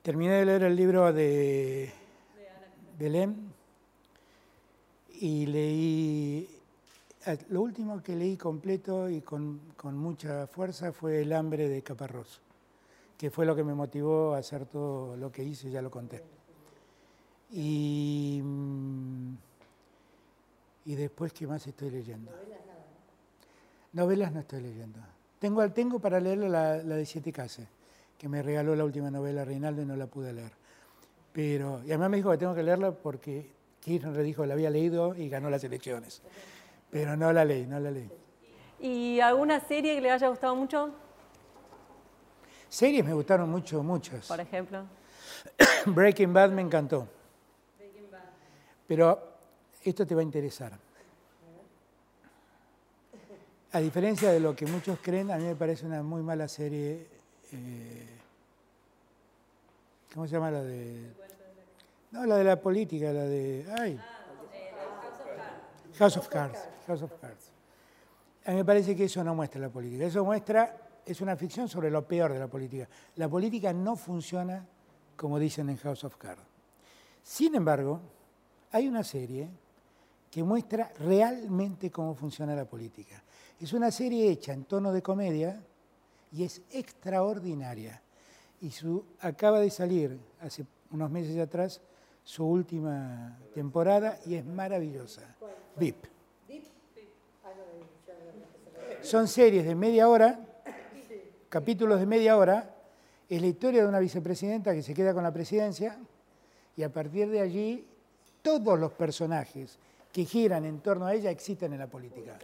Terminé de leer el libro de Belém y leí, lo último que leí completo y con, con mucha fuerza fue El hambre de Caparrós que fue lo que me motivó a hacer todo lo que hice, ya lo conté. Y, mm, y después, ¿qué más estoy leyendo? Novelas no estoy leyendo. Tengo, tengo para leer la, la de Siete Casas, que me regaló la última novela Reinaldo y no la pude leer. Pero, y además me dijo que tengo que leerla porque Kirchner le dijo que la había leído y ganó las elecciones. Pero no la leí, no la leí.
¿Y alguna serie que le haya gustado mucho?
Series me gustaron mucho, muchas.
Por ejemplo. (coughs)
Breaking Bad me encantó. Breaking Bad. Pero esto te va a interesar. A diferencia de lo que muchos creen, a mí me parece una muy mala serie. Eh, ¿Cómo se llama la de.? No, la de la política, la de. ¡Ay! House of Cards. House of Cards. A mí me parece que eso no muestra la política. Eso muestra es una ficción sobre lo peor de la política. La política no funciona como dicen en House of Cards. Sin embargo, hay una serie que muestra realmente cómo funciona la política. Es una serie hecha en tono de comedia y es extraordinaria. Y su, acaba de salir hace unos meses atrás su última temporada y es maravillosa. VIP. Son series de media hora, capítulos de media hora. Es la historia de una vicepresidenta que se queda con la presidencia y a partir de allí todos los personajes que giran en torno a ella existen en la política.